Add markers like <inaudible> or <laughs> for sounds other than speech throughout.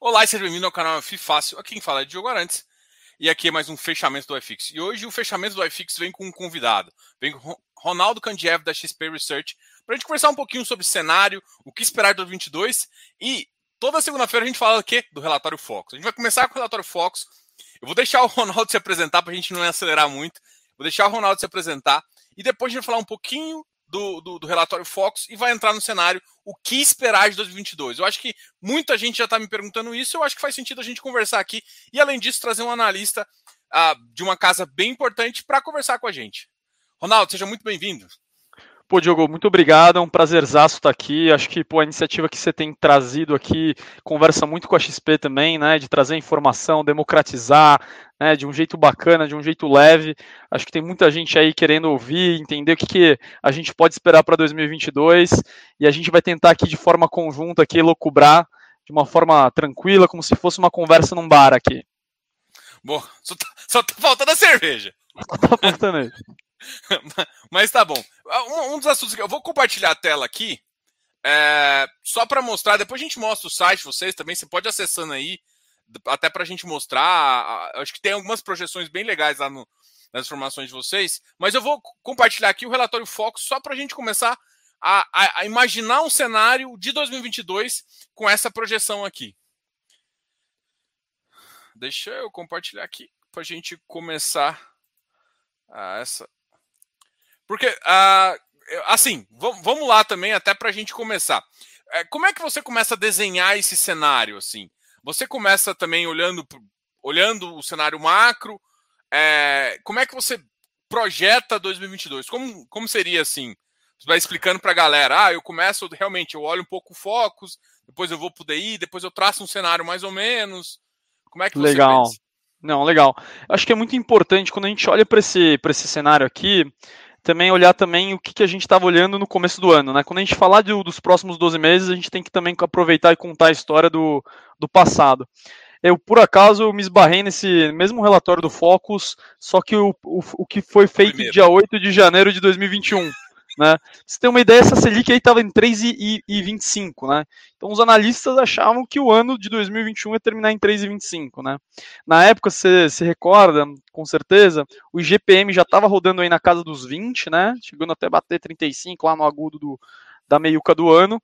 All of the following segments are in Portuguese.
Olá e seja bem-vindo ao canal FI Fácil. Aqui quem fala é Diogo Arantes. E aqui é mais um fechamento do iFix. E hoje o fechamento do iFix vem com um convidado. Vem com Ronaldo Candiev da XP Research para a gente conversar um pouquinho sobre cenário, o que esperar de 2022 e toda segunda-feira a gente fala aqui do relatório Focus. A gente vai começar com o relatório Focus. Eu vou deixar o Ronaldo se apresentar para a gente não acelerar muito. Vou deixar o Ronaldo se apresentar e depois a gente vai falar um pouquinho do, do, do, relatório Fox e vai entrar no cenário o que esperar de 2022. Eu acho que muita gente já está me perguntando isso, eu acho que faz sentido a gente conversar aqui e, além disso, trazer um analista uh, de uma casa bem importante para conversar com a gente. Ronaldo, seja muito bem-vindo. Pô, Diogo, muito obrigado. É um prazerzaço estar aqui. Acho que pô, a iniciativa que você tem trazido aqui conversa muito com a XP também, né? De trazer informação, democratizar, né? De um jeito bacana, de um jeito leve. Acho que tem muita gente aí querendo ouvir, entender o que, que a gente pode esperar para 2022 e a gente vai tentar aqui de forma conjunta aqui locubrar de uma forma tranquila, como se fosse uma conversa num bar aqui. Bom, só tá, só tá faltando a cerveja. <laughs> Só tá faltando isso. <laughs> Mas tá bom. Ah, um, um, dos assuntos que eu vou compartilhar a tela aqui, é, só para mostrar. Depois a gente mostra o site vocês também. Você pode acessando aí, até para a gente mostrar. Acho que tem algumas projeções bem legais lá no, nas informações de vocês. Mas eu vou compartilhar aqui o relatório Focus só para a gente começar a, a, a imaginar um cenário de 2022 com essa projeção aqui. Deixa eu compartilhar aqui para a gente começar a essa porque, uh, assim, vamos lá também, até para a gente começar. É, como é que você começa a desenhar esse cenário? assim? Você começa também olhando, olhando o cenário macro. É, como é que você projeta 2022? Como, como seria assim? Você vai explicando para a galera. Ah, eu começo realmente, eu olho um pouco o focos, depois eu vou para o DI, depois eu traço um cenário mais ou menos. Como é que você Legal. Pensa? Não, legal. Acho que é muito importante quando a gente olha para esse, esse cenário aqui, também olhar também o que, que a gente estava olhando no começo do ano. Né? Quando a gente falar de, dos próximos 12 meses, a gente tem que também aproveitar e contar a história do, do passado. Eu, por acaso, me esbarrei nesse mesmo relatório do Focus, só que o, o, o que foi feito Primeiro. dia 8 de janeiro de 2021. Né? Você tem uma ideia, essa Selic aí estava em 3,25, né? Então os analistas achavam que o ano de 2021 ia terminar em 3,25, né? Na época, você se recorda, com certeza, o IGPM já estava rodando aí na casa dos 20, né? Chegando até bater 35 lá no agudo do, da meiuca do ano.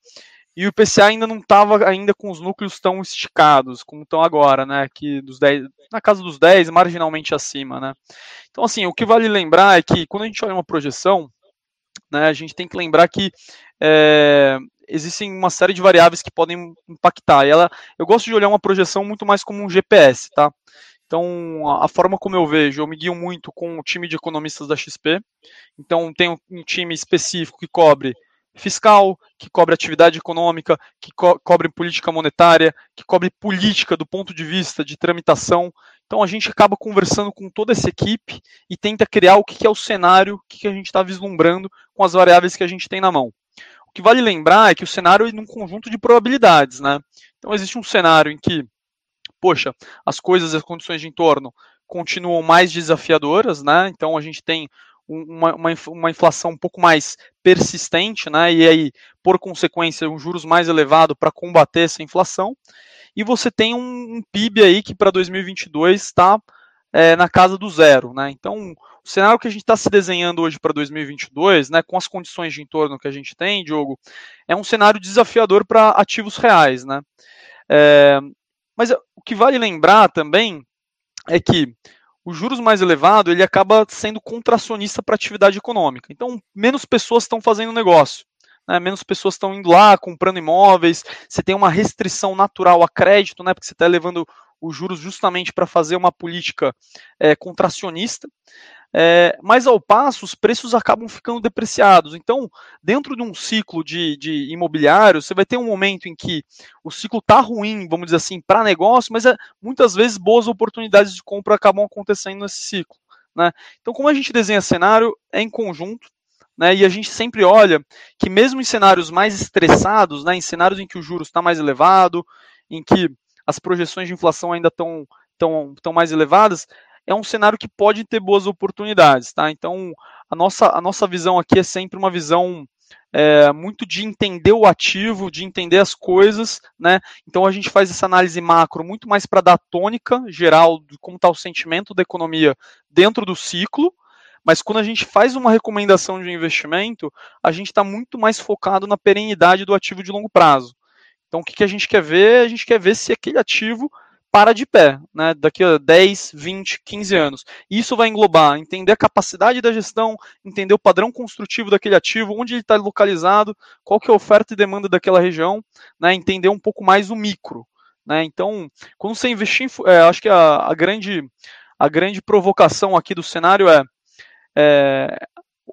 E o IPCA ainda não estava ainda com os núcleos tão esticados como estão agora, né? Que dos 10, na casa dos 10, marginalmente acima, né? Então, assim, o que vale lembrar é que quando a gente olha uma projeção, né, a gente tem que lembrar que é, existem uma série de variáveis que podem impactar. E ela, eu gosto de olhar uma projeção muito mais como um GPS, tá? Então, a, forma como eu vejo, eu me guio muito com o time de economistas da XP. Então, tem um time específico que cobre fiscal, que cobre atividade econômica, que co cobre política monetária, que cobre política do ponto de vista de tramitação. Então a gente acaba conversando com toda essa equipe e tenta criar o que é o cenário, o que a gente está vislumbrando com as variáveis que a gente tem na mão. O que vale lembrar é que o cenário é num conjunto de probabilidades, né? Então existe um cenário em que, poxa, as coisas, as condições de entorno continuam mais desafiadoras, né? Então a gente tem uma, uma, uma, inflação um pouco mais persistente, né? E aí, por consequência, um juros mais elevado para combater essa inflação. E você tem um, um PIB aí que para 2022 está é, na casa do zero, né? Então, o cenário que a gente está se desenhando hoje para 2022, né, com as condições de entorno que a gente tem, Diogo, é um cenário desafiador para ativos reais, né? É, mas o que vale lembrar também é que os juros mais elevado ele acaba sendo contracionista para a atividade econômica. Então, menos pessoas estão fazendo negócio. Né, menos pessoas estão indo lá comprando imóveis, você tem uma restrição natural a crédito, né, porque você está levando os juros justamente para fazer uma política é, contracionista. É, mas ao passo, os preços acabam ficando depreciados. Então, dentro de um ciclo de, de imobiliário, você vai ter um momento em que o ciclo está ruim, vamos dizer assim, para negócio, mas é, muitas vezes boas oportunidades de compra acabam acontecendo nesse ciclo. Né? Então, como a gente desenha cenário, é em conjunto, né, e a gente sempre olha que mesmo em cenários mais estressados, né, em cenários em que o juros está mais elevado, em que as projeções de inflação ainda estão tão, tão mais elevadas, é um cenário que pode ter boas oportunidades, tá? Então, a nossa, a nossa visão aqui é sempre uma visão é, muito de entender o ativo, de entender as coisas, né? Então a gente faz essa análise macro muito mais para dar tônica geral de como está o sentimento da economia dentro do ciclo, mas quando a gente faz uma recomendação de investimento, a gente está muito mais focado na perenidade do ativo de longo prazo. Então o que, que a gente quer ver? A gente quer ver se aquele ativo para de pé, né, daqui a 10, 20, 15 anos. Isso vai englobar entender a capacidade da gestão, entender o padrão construtivo daquele ativo, onde ele está localizado, qual que é a oferta e demanda daquela região, né, entender um pouco mais o micro. Né? Então, quando você investir, é, acho que a, a, grande, a grande provocação aqui do cenário é, é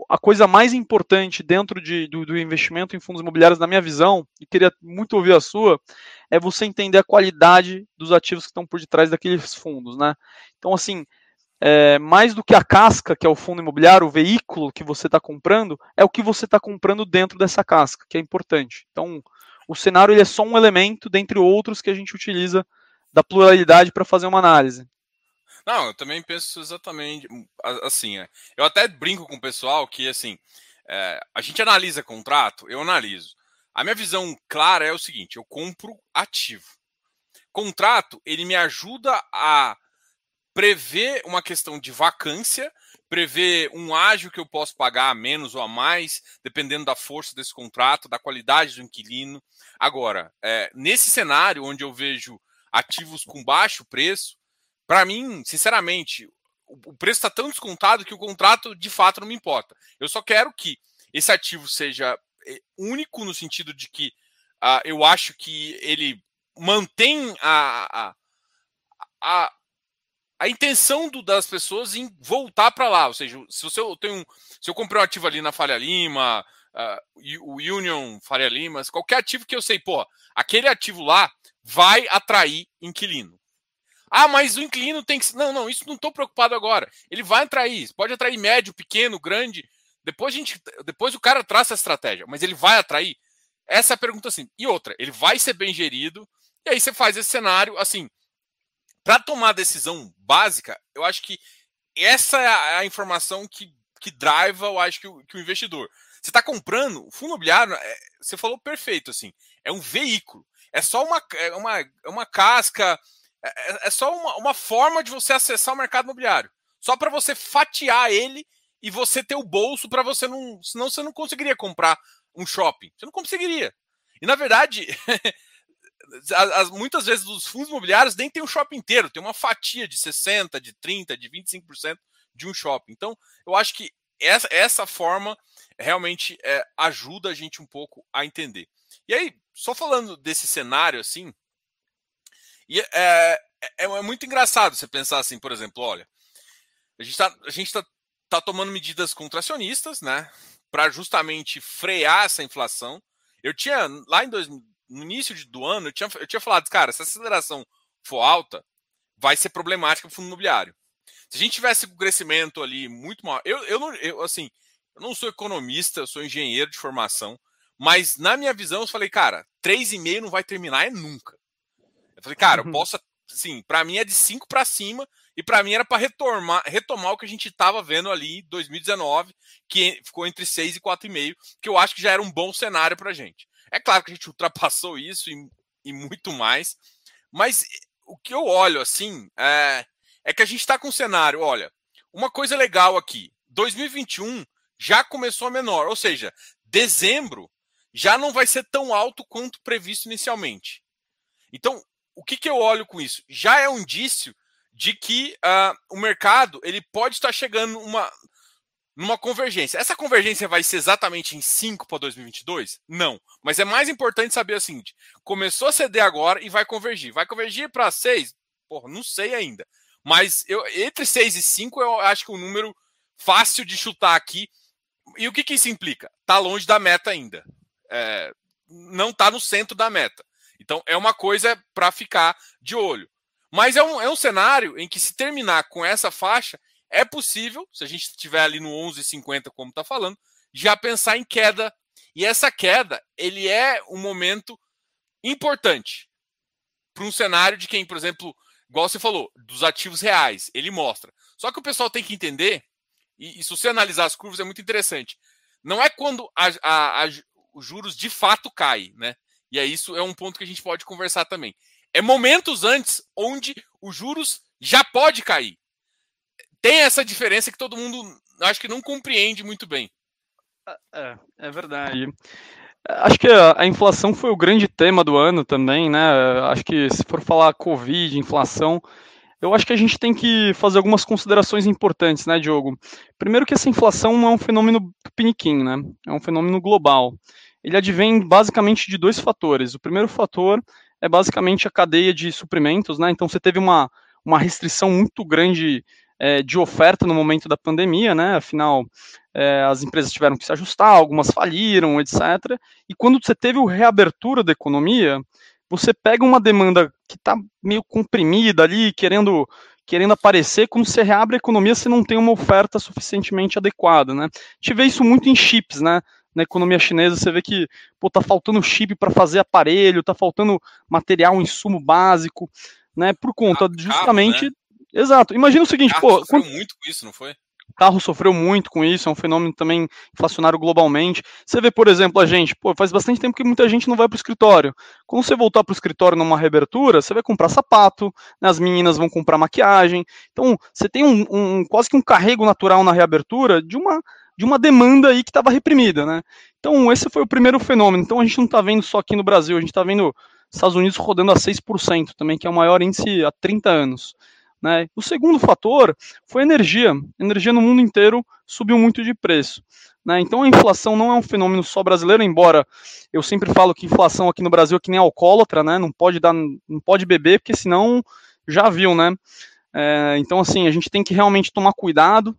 a coisa mais importante dentro de, do, do, investimento em fundos imobiliários, na minha visão, e queria muito ouvir a sua, é você entender a qualidade dos ativos que estão por detrás daqueles fundos, né? Então, assim, é, mais do que a casca, que é o fundo imobiliário, o veículo que você está comprando, é o que você está comprando dentro dessa casca, que é importante. Então, o cenário ele é só um elemento, dentre outros, que a gente utiliza da pluralidade para fazer uma análise. Não, eu também penso exatamente hum, assim. É. Eu até brinco com o pessoal que assim é, a gente analisa contrato, eu analiso. A minha visão clara é o seguinte: eu compro ativo. Contrato ele me ajuda a prever uma questão de vacância, prever um ágio que eu posso pagar a menos ou a mais, dependendo da força desse contrato, da qualidade do inquilino. Agora, é, nesse cenário onde eu vejo ativos com baixo preço, para mim, sinceramente, o preço está tão descontado que o contrato de fato não me importa. Eu só quero que esse ativo seja eh, único no sentido de que uh, eu acho que ele mantém a, a, a, a intenção do, das pessoas em voltar para lá. Ou seja, se, você, eu tenho, se eu comprei um ativo ali na Falha Lima, uh, o Union Faria Lima, qualquer ativo que eu sei, pô, aquele ativo lá vai atrair inquilino. Ah, mas o inquilino tem que. Não, não, isso não estou preocupado agora. Ele vai atrair, pode atrair médio, pequeno, grande. Depois a gente, depois o cara traça a estratégia, mas ele vai atrair. Essa é a pergunta assim. E outra, ele vai ser bem gerido. E aí você faz esse cenário assim. Para tomar a decisão básica, eu acho que essa é a, a informação que, que driva, eu acho que o, que o investidor. Você está comprando, o fundo imobiliário, é, você falou perfeito, assim, é um veículo. É só uma, é uma, é uma casca, é, é, é só uma, uma forma de você acessar o mercado imobiliário. Só para você fatiar ele e você ter o bolso para você não. Senão você não conseguiria comprar um shopping. Você não conseguiria. E na verdade, <laughs> as, as, muitas vezes os fundos imobiliários nem tem um shopping inteiro, tem uma fatia de 60%, de 30%, de 25% de um shopping. Então, eu acho que essa, essa forma realmente é, ajuda a gente um pouco a entender. E aí, só falando desse cenário assim, e é, é, é, muito engraçado você pensar assim, por exemplo, olha, a gente está tá, tá tomando medidas contracionistas, né, para justamente frear essa inflação. Eu tinha lá em dois, no início do ano, eu tinha, eu tinha falado, cara, se a aceleração for alta, vai ser problemática para o fundo imobiliário. Se a gente tivesse um crescimento ali muito maior, eu, eu eu, assim, eu não sou economista, eu sou engenheiro de formação, mas na minha visão eu falei, cara, 3,5 não vai terminar é nunca. Eu falei, cara, uhum. eu posso. Sim, para mim é de 5 para cima, e para mim era para retomar, retomar o que a gente estava vendo ali em 2019, que ficou entre 6 e 4,5, que eu acho que já era um bom cenário para gente. É claro que a gente <laughs> ultrapassou isso e, e muito mais, mas o que eu olho assim é, é que a gente está com um cenário, olha, uma coisa legal aqui, 2021 já começou a menor, ou seja, dezembro já não vai ser tão alto quanto previsto inicialmente. Então, o que, que eu olho com isso? Já é um indício de que uh, o mercado ele pode estar chegando uma, numa convergência. Essa convergência vai ser exatamente em 5 para 2022? Não. Mas é mais importante saber o seguinte: começou a ceder agora e vai convergir. Vai convergir para 6? Porra, não sei ainda. Mas eu, entre 6 e 5 eu acho que é um número fácil de chutar aqui. E o que, que isso implica? Está longe da meta ainda. É, não está no centro da meta. Então é uma coisa para ficar de olho. Mas é um, é um cenário em que, se terminar com essa faixa, é possível, se a gente estiver ali no 11,50, como está falando, já pensar em queda. E essa queda, ele é um momento importante para um cenário de quem, por exemplo, igual você falou, dos ativos reais, ele mostra. Só que o pessoal tem que entender, e, e se você analisar as curvas, é muito interessante. Não é quando a, a, a, os juros de fato caem, né? E é isso é um ponto que a gente pode conversar também. É momentos antes onde os juros já pode cair. Tem essa diferença que todo mundo acho que não compreende muito bem. É, é verdade. Acho que a, a, inflação foi o grande tema do ano também, né? Acho que se for falar Covid, inflação, eu acho que a gente tem que fazer algumas considerações importantes, né, Diogo? Primeiro que essa inflação não é um fenômeno piniquim, né? É um fenômeno global. Ele advém basicamente de dois fatores. O primeiro fator é basicamente a cadeia de suprimentos, né? Então você teve uma, uma restrição muito grande é, de oferta no momento da pandemia, né? Afinal, é, as empresas tiveram que se ajustar, algumas faliram, etc. E quando você teve o reabertura da economia, você pega uma demanda que está meio comprimida ali, querendo querendo aparecer, quando você reabre a economia, você não tem uma oferta suficientemente adequada, né? A gente vê isso muito em chips, né? Na economia chinesa, você vê que pô, tá faltando chip para fazer aparelho, tá faltando material, insumo básico, né? Por conta justamente. Né? Exato. Imagina o seguinte, pô. Quando... muito com isso, não foi? O carro sofreu muito com isso, é um fenômeno também inflacionário globalmente. Você vê, por exemplo, a gente, pô, faz bastante tempo que muita gente não vai para o escritório. Quando você voltar para o escritório numa reabertura, você vai comprar sapato, né, as meninas vão comprar maquiagem. Então, você tem um, um quase que um carrego natural na reabertura de uma de uma demanda aí que estava reprimida, né? Então, esse foi o primeiro fenômeno. Então, a gente não está vendo só aqui no Brasil, a gente está vendo Estados Unidos rodando a 6% também, que é o maior índice há 30 anos. Né? O segundo fator foi energia. Energia no mundo inteiro subiu muito de preço. Né? Então a inflação não é um fenômeno só brasileiro, embora eu sempre falo que inflação aqui no Brasil é que nem alcoólatra, né? não pode dar, não pode beber, porque senão já viu, né? É, então assim, a gente tem que realmente tomar cuidado.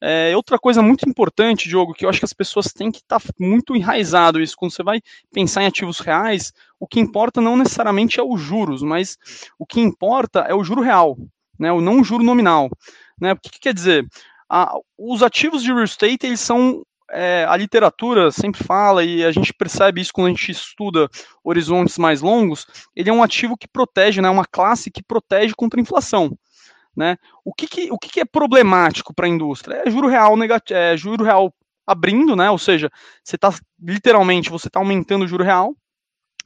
É, outra coisa muito importante, Diogo, que eu acho que as pessoas têm que estar tá muito enraizado isso. Quando você vai pensar em ativos reais, o que importa não necessariamente é os juros, mas o que importa é o juro real né, o não juro nominal. Né? O que, que quer dizer? os ativos de real estate, eles são é, a literatura sempre fala, e a gente percebe isso quando a gente estuda horizontes mais longos, ele é um ativo que protege, né, uma classe que protege contra a inflação. Né? O, que, que o que, que é problemático para a indústria? É juro real negativo, é juro real abrindo, né? ou seja, você está literalmente você está aumentando o juro real,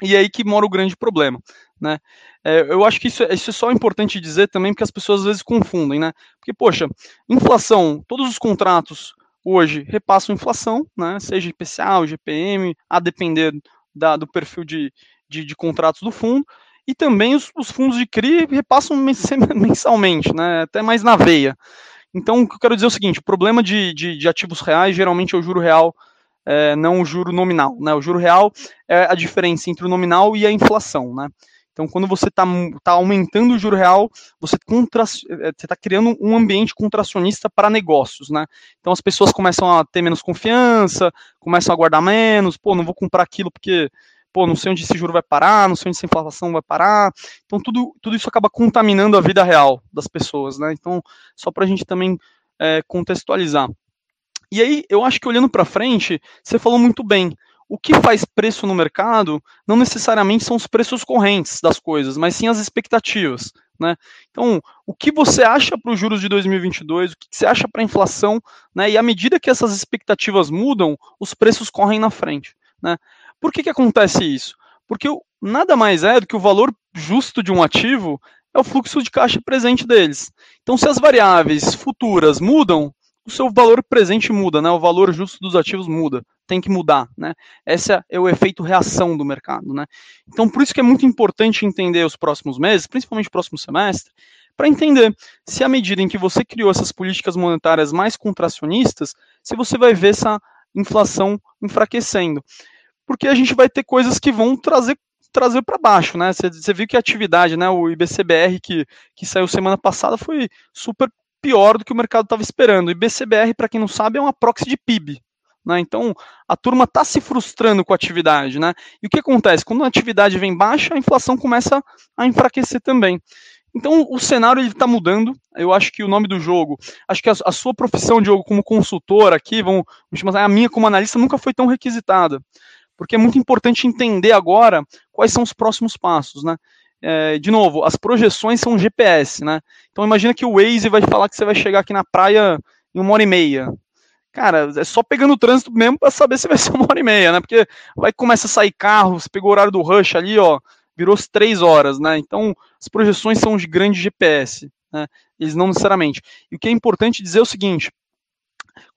e é aí que mora o grande problema. Né? É, eu acho que isso, é, isso é só importante dizer também, porque as pessoas às vezes confundem, né? Porque, poxa, inflação, todos os contratos hoje repassam inflação, né? Seja IPCA GPM, a depender da, do perfil de, de, de, contratos do fundo. E também os, os fundos de CRI repassam <laughs> mensalmente, né? Até mais na veia. Então, o que eu quero dizer é o seguinte: o problema de, de, de ativos reais geralmente é o juro real, é, não o juro nominal. Né? O juro real é a diferença entre o nominal e a inflação. Né? Então, quando você está tá aumentando o juro real, você está criando um ambiente contracionista para negócios, né? Então, as pessoas começam a ter menos confiança, começam a guardar menos, pô, não vou comprar aquilo porque, pô, não sei onde esse juro vai parar, não sei onde essa inflação vai parar. Então, tudo, tudo isso acaba contaminando a vida real das pessoas, né? Então, só para a gente também é, contextualizar. E aí, eu acho que olhando para frente, você falou muito bem o que faz preço no mercado não necessariamente são os preços correntes das coisas, mas sim as expectativas. Né? Então, o que você acha para os juros de 2022, o que você acha para a inflação, né? e à medida que essas expectativas mudam, os preços correm na frente. Né? Por que, que acontece isso? Porque nada mais é do que o valor justo de um ativo é o fluxo de caixa presente deles. Então, se as variáveis futuras mudam, o seu valor presente muda, né? O valor justo dos ativos muda, tem que mudar, né? Esse é o efeito reação do mercado, né? Então, por isso que é muito importante entender os próximos meses, principalmente o próximo semestre, para entender se à medida em que você criou essas políticas monetárias mais contracionistas, se você vai ver essa inflação enfraquecendo. Porque a gente vai ter coisas que vão trazer trazer para baixo, né? Você viu que a atividade, né? O IBCBR que, que saiu semana passada foi super pior do que o mercado estava esperando. O IBCBR, para quem não sabe, é uma proxy de PIB. Né? Então, a turma está se frustrando com a atividade. Né? E o que acontece? Quando a atividade vem baixa, a inflação começa a enfraquecer também. Então, o cenário está mudando. Eu acho que o nome do jogo, acho que a, a sua profissão, Diogo, como consultor aqui, vamos, vamos chamar, a minha como analista nunca foi tão requisitada. Porque é muito importante entender agora quais são os próximos passos. Né? é, de novo, as projeções são GPS, né? Então imagina que o Waze vai falar que você vai chegar aqui na praia em uma hora e meia. cara, é só pegando o trânsito mesmo para saber se vai ser uma hora e meia, né? Porque vai começa a sair carro, você pegou o horário do rush ali, ó, virou três horas, né? Então, as projeções são de grande GPS, né? Eles não necessariamente. E o que é importante dizer é o seguinte: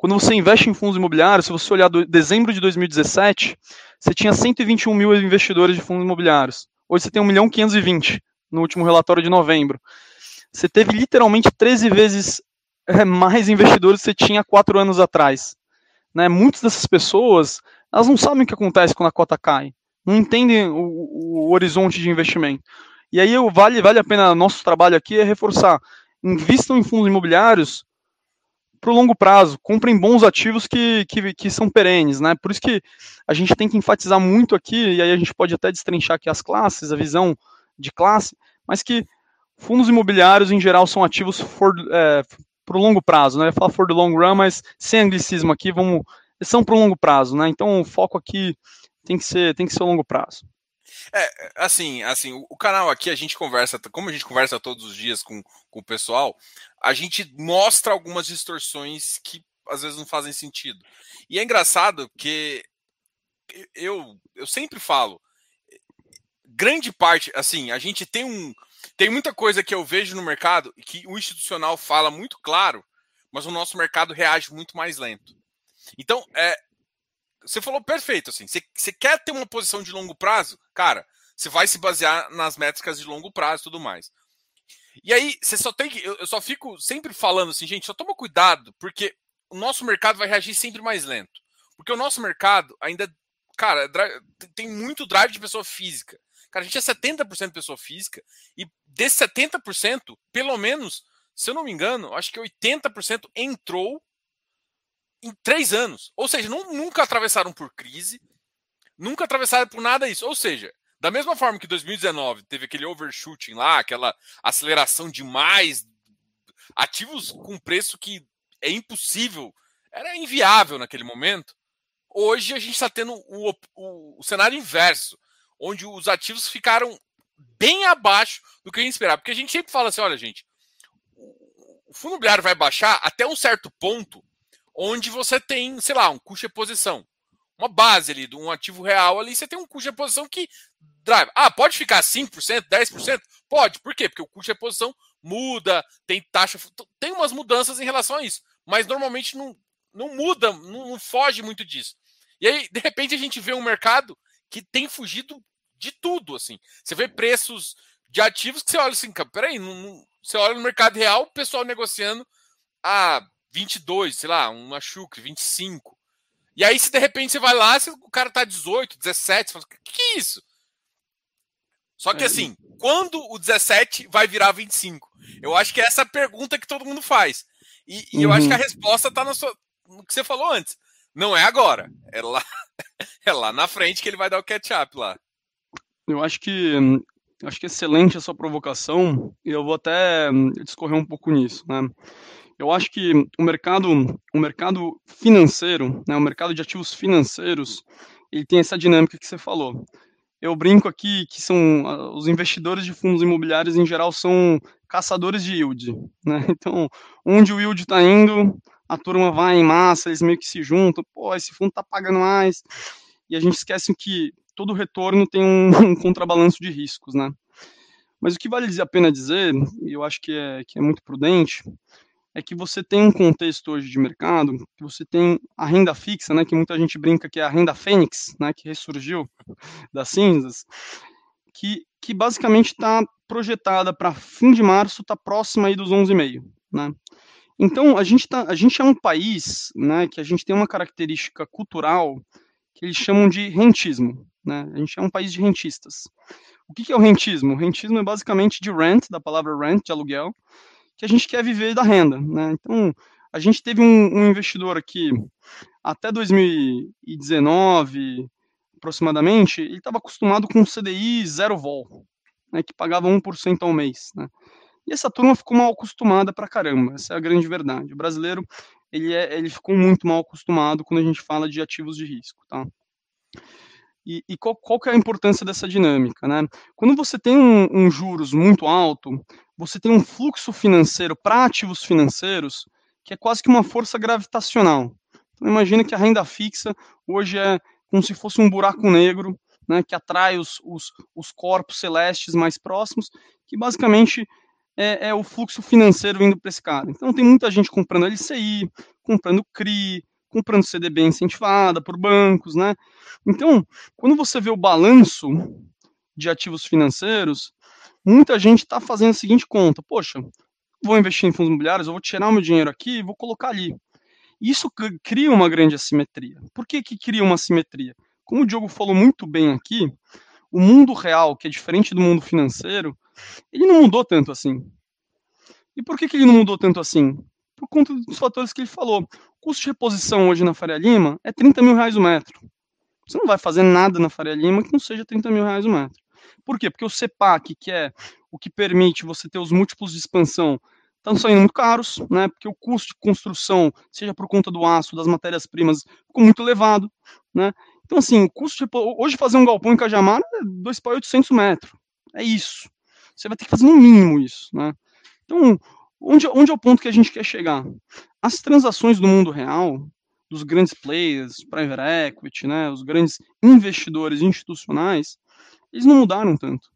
quando você investe em fundos imobiliários, se você olhar do dezembro de 2017, você tinha 121 mil investidores de fundos imobiliários. Hoje você tem 1 milhão 520 no último relatório de novembro. Você teve literalmente 13 vezes é, mais investidores que você tinha quatro anos atrás. Né? Muitas dessas pessoas, elas não sabem o que acontece quando a cota cai, não entendem o, o horizonte de investimento. E aí vale, vale a pena, nosso trabalho aqui é reforçar, invistam em fundos imobiliários para o longo prazo, comprem bons ativos que, que, que, são perenes, né? Por isso que a gente tem que enfatizar muito aqui, e aí a gente pode até destrinchar aqui as classes, a visão de classe, mas que fundos imobiliários, em geral, são ativos é, para o longo prazo, né? Eu ia falar for the long run, mas sem anglicismo aqui, vamos, eles são para o longo prazo, né? Então o foco aqui tem que ser, tem que ser o longo prazo. É, assim, assim, o, canal aqui a gente conversa, como a gente conversa todos os dias com, com o pessoal, a gente mostra algumas distorções que às vezes não fazem sentido. E é engraçado que eu, eu sempre falo, grande parte, assim, a gente tem um, tem muita coisa que eu vejo no mercado que o institucional fala muito claro, mas o nosso mercado reage muito mais lento. Então, é, você falou perfeito, assim, você, você quer ter uma posição de longo prazo, cara, você vai se basear nas métricas de longo prazo e tudo mais. E aí, você só tem que. Eu, eu só fico sempre falando assim, gente, só toma cuidado, porque o nosso mercado vai reagir sempre mais lento. Porque o nosso mercado ainda, cara, tem muito drive de pessoa física. Cara, a gente é 70% pessoa física e desse 70%, pelo menos, se eu não me engano, acho que 80% entrou em três anos. Ou seja, não, nunca atravessaram por crise, nunca atravessaram por nada isso. Ou seja, da mesma forma que 2019 teve aquele overshooting lá, aquela aceleração demais, ativos com preço que é impossível, era inviável naquele momento. Hoje a gente está tendo o, o, o cenário inverso onde os ativos ficaram bem abaixo do que a gente esperava. Porque a gente sempre fala assim: olha, gente, o fundo imobiliário vai baixar até um certo ponto onde você tem, sei lá, um custo de posição. Uma base ali de um ativo real ali, você tem um custo de posição que drive. Ah, pode ficar 5%, 10%? Pode. Por quê? Porque o custo de posição muda, tem taxa. Tem umas mudanças em relação a isso. Mas normalmente não, não muda, não, não foge muito disso. E aí, de repente, a gente vê um mercado que tem fugido de tudo, assim. Você vê preços de ativos que você olha assim, peraí, não, não, você olha no mercado real, o pessoal negociando a 22, sei lá, uma Chucre, 25. E aí, se de repente você vai lá, o cara tá 18, 17, você fala, que, que é isso? Só que é, assim, quando o 17 vai virar 25? Eu acho que é essa pergunta que todo mundo faz. E, e uhum. eu acho que a uhum. resposta tá no, sua, no que você falou antes. Não é agora. É lá, <laughs> é lá na frente que ele vai dar o catch-up lá. Eu acho que acho que é excelente essa provocação e eu vou até hum, discorrer um pouco nisso, né? Eu acho que o mercado, o mercado financeiro, né, o mercado de ativos financeiros, ele tem essa dinâmica que você falou. Eu brinco aqui que são os investidores de fundos imobiliários em geral são caçadores de yield, né? <laughs> Então, onde o yield está indo, a turma vai em massa, eles meio que se juntam, pô, esse fundo está pagando mais, e a gente esquece que todo retorno tem um, <laughs> um contrabalanço de riscos, né? Mas o que vale a pena dizer, e eu acho que é, que é muito prudente, é que você tem um contexto hoje de mercado, que você tem a renda fixa, né, que muita gente brinca que é a renda fênix, né, que ressurgiu <laughs> das cinzas, que, que basicamente está projetada para fim de março, está próxima aí dos 11,5, né? Então, a gente, tá, a gente é um país né, que a gente tem uma característica cultural que eles chamam de rentismo. Né? A gente é um país de rentistas. O que, que é o rentismo? O rentismo é basicamente de rent, da palavra rent, de aluguel, que a gente quer viver da renda. Né? Então, a gente teve um, um investidor aqui, até 2019, aproximadamente, ele estava acostumado com CDI zero vol, né, que pagava 1% ao mês. Né? E essa turma ficou mal acostumada pra caramba, essa é a grande verdade. O brasileiro, ele, é, ele ficou muito mal acostumado quando a gente fala de ativos de risco, tá? E, e qual, qual, que é a importância dessa dinâmica, né? Quando você tem um, um juros muito alto, você tem um fluxo financeiro para ativos financeiros que é quase que uma força gravitacional. Então, imagina que a renda fixa hoje é como se fosse um buraco negro, né, que atrai os, os, os corpos celestes mais próximos, que basicamente é, é o fluxo financeiro vindo para esse cara. Então tem muita gente comprando LCI, comprando CRI, comprando CDB incentivada por bancos, né? Então, quando você vê o balanço de ativos financeiros, muita gente está fazendo a seguinte conta: poxa, vou investir em fundos imobiliários, eu vou tirar meu dinheiro aqui e vou colocar ali. Isso cria uma grande assimetria. Por que, que cria uma assimetria? Como o Diogo falou muito bem aqui, o mundo real, que é diferente do mundo financeiro, ele não mudou tanto assim. E por que, que ele não mudou tanto assim? Por conta dos fatores que ele falou. O custo de reposição hoje na Faria Lima é 30 mil reais o metro. Você não vai fazer nada na Faria Lima que não seja 30 mil reais o metro. Por quê? Porque o CEPAC, que é o que permite você ter os múltiplos de expansão, estão saindo muito caros, né? Porque o custo de construção, seja por conta do aço, das matérias-primas, ficou muito elevado, né? Então, assim, o custo de... Hoje fazer um galpão em Cajamar é 2 para 800 metros. É isso. Você vai ter que fazer no mínimo isso, né? Então, onde, onde é o ponto que a gente quer chegar? As transações do mundo real, dos grandes players, private equity, né, os grandes investidores institucionais, eles não mudaram tanto.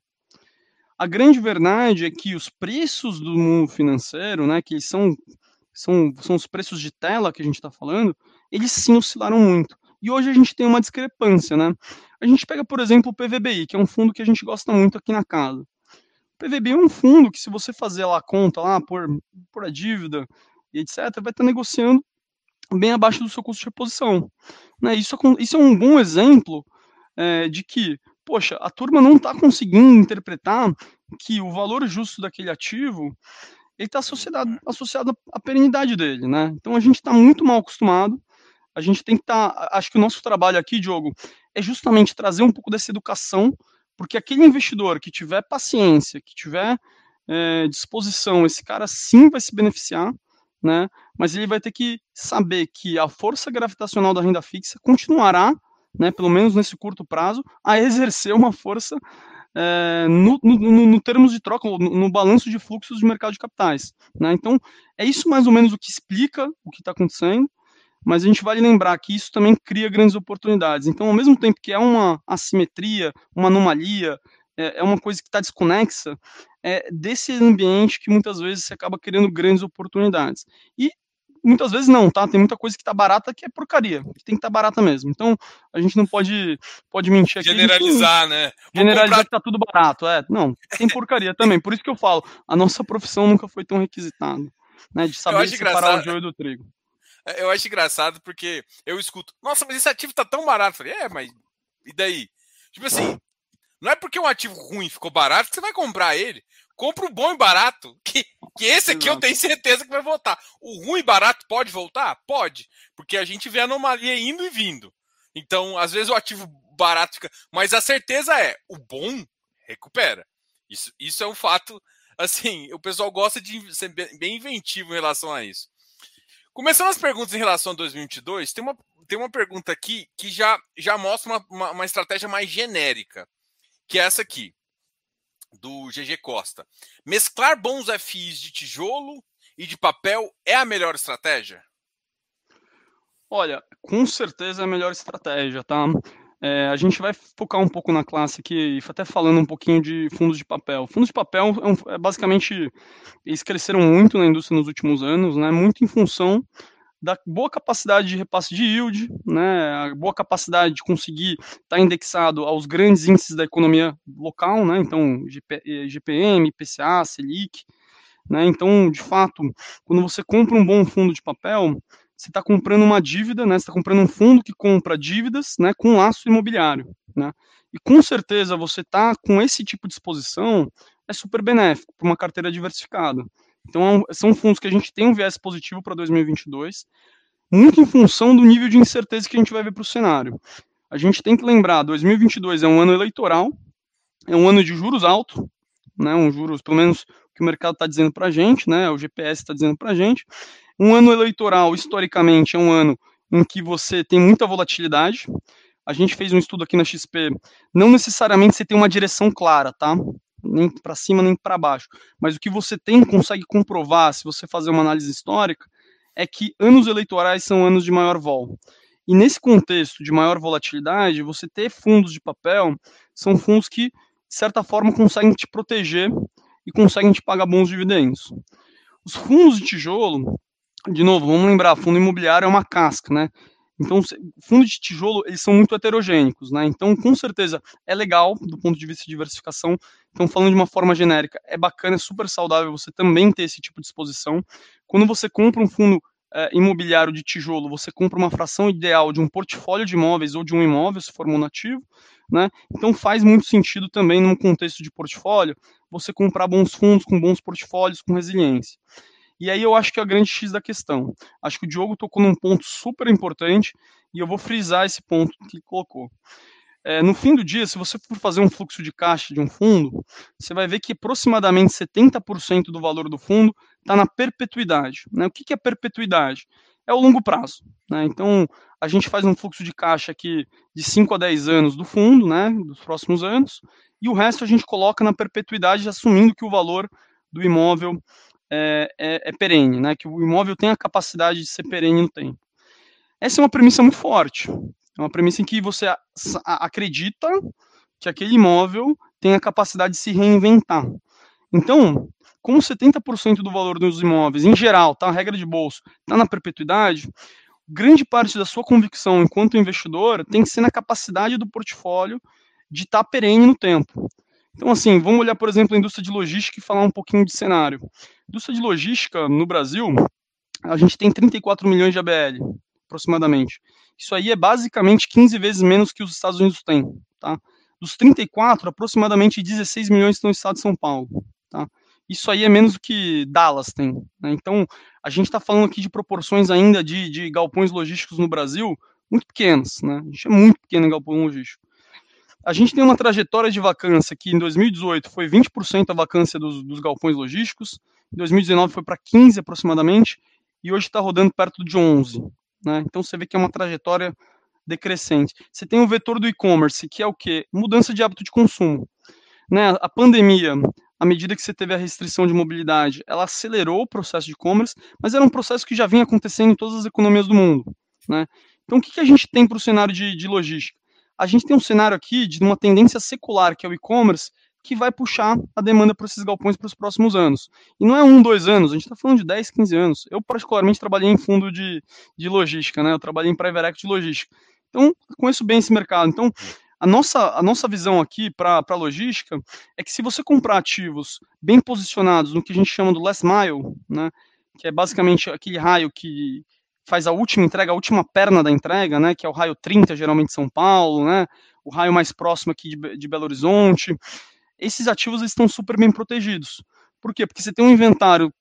A grande verdade é que os preços do mundo financeiro, né, que são, são, são os preços de tela que a gente está falando, eles sim oscilaram muito. E hoje a gente tem uma discrepância, né? A gente pega, por exemplo, o PVBI, que é um fundo que a gente gosta muito aqui na casa. PVB é um fundo que, se você fazer lá a conta, lá, por, por a dívida e etc., vai estar negociando bem abaixo do seu custo de reposição. Né? Isso, é isso é um bom exemplo é, de que, poxa, a turma não está conseguindo interpretar que o valor justo daquele ativo está associado, associado à perenidade dele, né? Então a gente está muito mal acostumado. A gente tem que estar. Tá, acho que o nosso trabalho aqui, Diogo, é justamente trazer um pouco dessa educação porque aquele investidor que tiver paciência, que tiver é, disposição, esse cara sim vai se beneficiar, né? Mas ele vai ter que saber que a força gravitacional da renda fixa continuará, né, pelo menos nesse curto prazo, a exercer uma força é, no, no, no, termos de troca, no, no, balanço de fluxos de mercado de capitais. Né? Então, é isso mais ou menos o que explica o que está acontecendo mas a gente vale lembrar que isso também cria grandes oportunidades. Então, ao mesmo tempo que é uma assimetria, uma anomalia, é, é uma coisa que está desconexa, é desse ambiente que muitas vezes você acaba criando grandes oportunidades. E muitas vezes não, tá? Tem muita coisa que está barata que é porcaria, que tem que estar tá barata mesmo. Então, a gente não pode, pode mentir aqui. Generalizar, né? generalizar comprar... que tá tudo barato, é. Não, tem porcaria também. Por isso que eu falo, a nossa profissão nunca foi tão requisitada, né? De saber separar engraçado. o joio do trigo. É, eu acho engraçado porque eu escuto, nossa, mas esse ativo tá tão barato. Eu falei, é, mas e daí? Tipo assim, não é porque um ativo ruim ficou barato que você vai comprar ele. Compra o bom e barato, <laughs> que, que esse aqui eu tenho certeza que vai voltar. O ruim e barato pode voltar? Pode, porque a gente vê anomalia indo e vindo. Então, às vezes o ativo barato fica. Mas a certeza é, o bom recupera. Isso, isso é um fato. <laughs> Assim, o pessoal gosta de ser bem inventivo em relação a isso. Começando as perguntas em relação a 2022, tem uma, tem uma pergunta aqui que já, já mostra uma, uma, uma estratégia mais genérica, que é essa aqui, do GG Costa. Mesclar bons FIs de tijolo e de papel é a melhor estratégia? Olha, com certeza é a melhor estratégia, tá? É, a gente vai focar um pouco na classe aqui, até falando um pouquinho de fundos de papel. Fundos de papel é, um, é, basicamente eles cresceram muito na indústria nos últimos anos, né? Muito em função da boa capacidade de repasse de yield, né? A boa capacidade de conseguir estar tá indexado aos grandes índices da economia local, né? Então GP, GPM, IPCA, Selic, né? Então, de fato, quando você compra um bom fundo de papel você está comprando uma dívida, né? Você está comprando um fundo que compra dívidas, né? Com laço imobiliário, né? E com certeza você está com esse tipo de exposição é super benéfico para uma carteira diversificada. Então é são fundos que a gente tem um viés positivo para 2022, muito em função do nível de incerteza que a gente vai ver para o cenário. A gente tem que lembrar, 2022 é um ano eleitoral, é um ano de juros altos, né? Um juros, pelo menos que o mercado está dizendo para a gente, né? O GPS está dizendo para a gente. Um ano eleitoral, historicamente, é um ano em que você tem muita volatilidade. A gente fez um estudo aqui na XP. Não necessariamente você tem uma direção clara, tá? Nem para cima nem para baixo. Mas o que você tem, consegue comprovar, se você fazer uma análise histórica, é que anos eleitorais são anos de maior vol. E nesse contexto de maior volatilidade, você ter fundos de papel são fundos que, de certa forma, conseguem te proteger e conseguem te pagar bons dividendos. Os fundos de tijolo, de novo, vamos lembrar, fundo imobiliário é uma casca, né? Então, fundos de tijolo, eles são muito heterogênicos, né? Então, com certeza, é legal do ponto de vista de diversificação. Então, falando de uma forma genérica, é bacana, é super saudável você também ter esse tipo de exposição. Quando você compra um fundo é, imobiliário de tijolo, você compra uma fração ideal de um portfólio de imóveis ou de um imóvel, se for monativo, né? Então, faz muito sentido também, num contexto de portfólio, você comprar bons fundos com bons portfólios, com resiliência. E aí eu acho que é a grande X da questão. Acho que o Diogo tocou num ponto super importante e eu vou frisar esse ponto que ele colocou. É, no fim do dia, se você for fazer um fluxo de caixa de um fundo, você vai ver que aproximadamente 70% do valor do fundo está na perpetuidade. Né? O que, que é perpetuidade? É o longo prazo. Né? Então, a gente faz um fluxo de caixa aqui de 5 a 10 anos do fundo, né, dos próximos anos, e o resto a gente coloca na perpetuidade, assumindo que o valor do imóvel é, é, é, perene, né? que o imóvel tem a capacidade de ser perene no tempo. Essa é uma premissa muito forte. É uma premissa em que você acredita que aquele imóvel tem a capacidade de se reinventar. Então, como 70% do valor dos imóveis, em geral, tá, a regra de bolso, está na perpetuidade, grande parte da sua convicção enquanto investidor tem que ser na capacidade do portfólio de estar tá perene no tempo. Então, assim, vamos olhar, por exemplo, a indústria de logística e falar um pouquinho de cenário. Indústria de logística no Brasil, a gente tem 34 milhões de ABL, aproximadamente. Isso aí é basicamente 15 vezes menos que os Estados Unidos têm, tá? Dos 34, aproximadamente 16 milhões estão no estado de São Paulo, tá? Isso aí é menos do que Dallas tem. Né? Então, a gente está falando aqui de proporções ainda de, de galpões logísticos no Brasil muito pequenas, né? A gente é muito pequeno em galpão logístico. A gente tem uma trajetória de vacância que em 2018 foi 20% a vacância dos, dos galpões logísticos, em 2019 foi para 15 aproximadamente, e hoje está rodando perto de 11. Né? Então você vê que é uma trajetória decrescente. Você tem o vetor do e-commerce, que é o quê? Mudança de hábito de consumo. Né? A pandemia, à medida que você teve a restrição de mobilidade, ela acelerou o processo de e-commerce, mas era um processo que já vinha acontecendo em todas as economias do mundo. Né? Então, o que, que a gente tem para o cenário de, de logística? a gente tem um cenário aqui de uma tendência secular, que é o e-commerce, que vai puxar a demanda para esses galpões para os próximos anos. E não é um, dois anos, a gente está falando de 10, 15 anos. Eu, particularmente, trabalhei em fundo de, de logística, né? Eu trabalhei em private equity de logística. Então, conheço bem esse mercado. Então, a nossa, a nossa visão aqui para a logística é que se você comprar ativos bem posicionados no que a gente chama do last mile, né? Que é basicamente aquele raio que faz a última entrega, a última perna da entrega, né, que é o raio 30, geralmente São Paulo, né, o raio mais próximo aqui de, de Belo Horizonte. Esses ativos estão super bem protegidos. Por quê? Porque você tem um inventário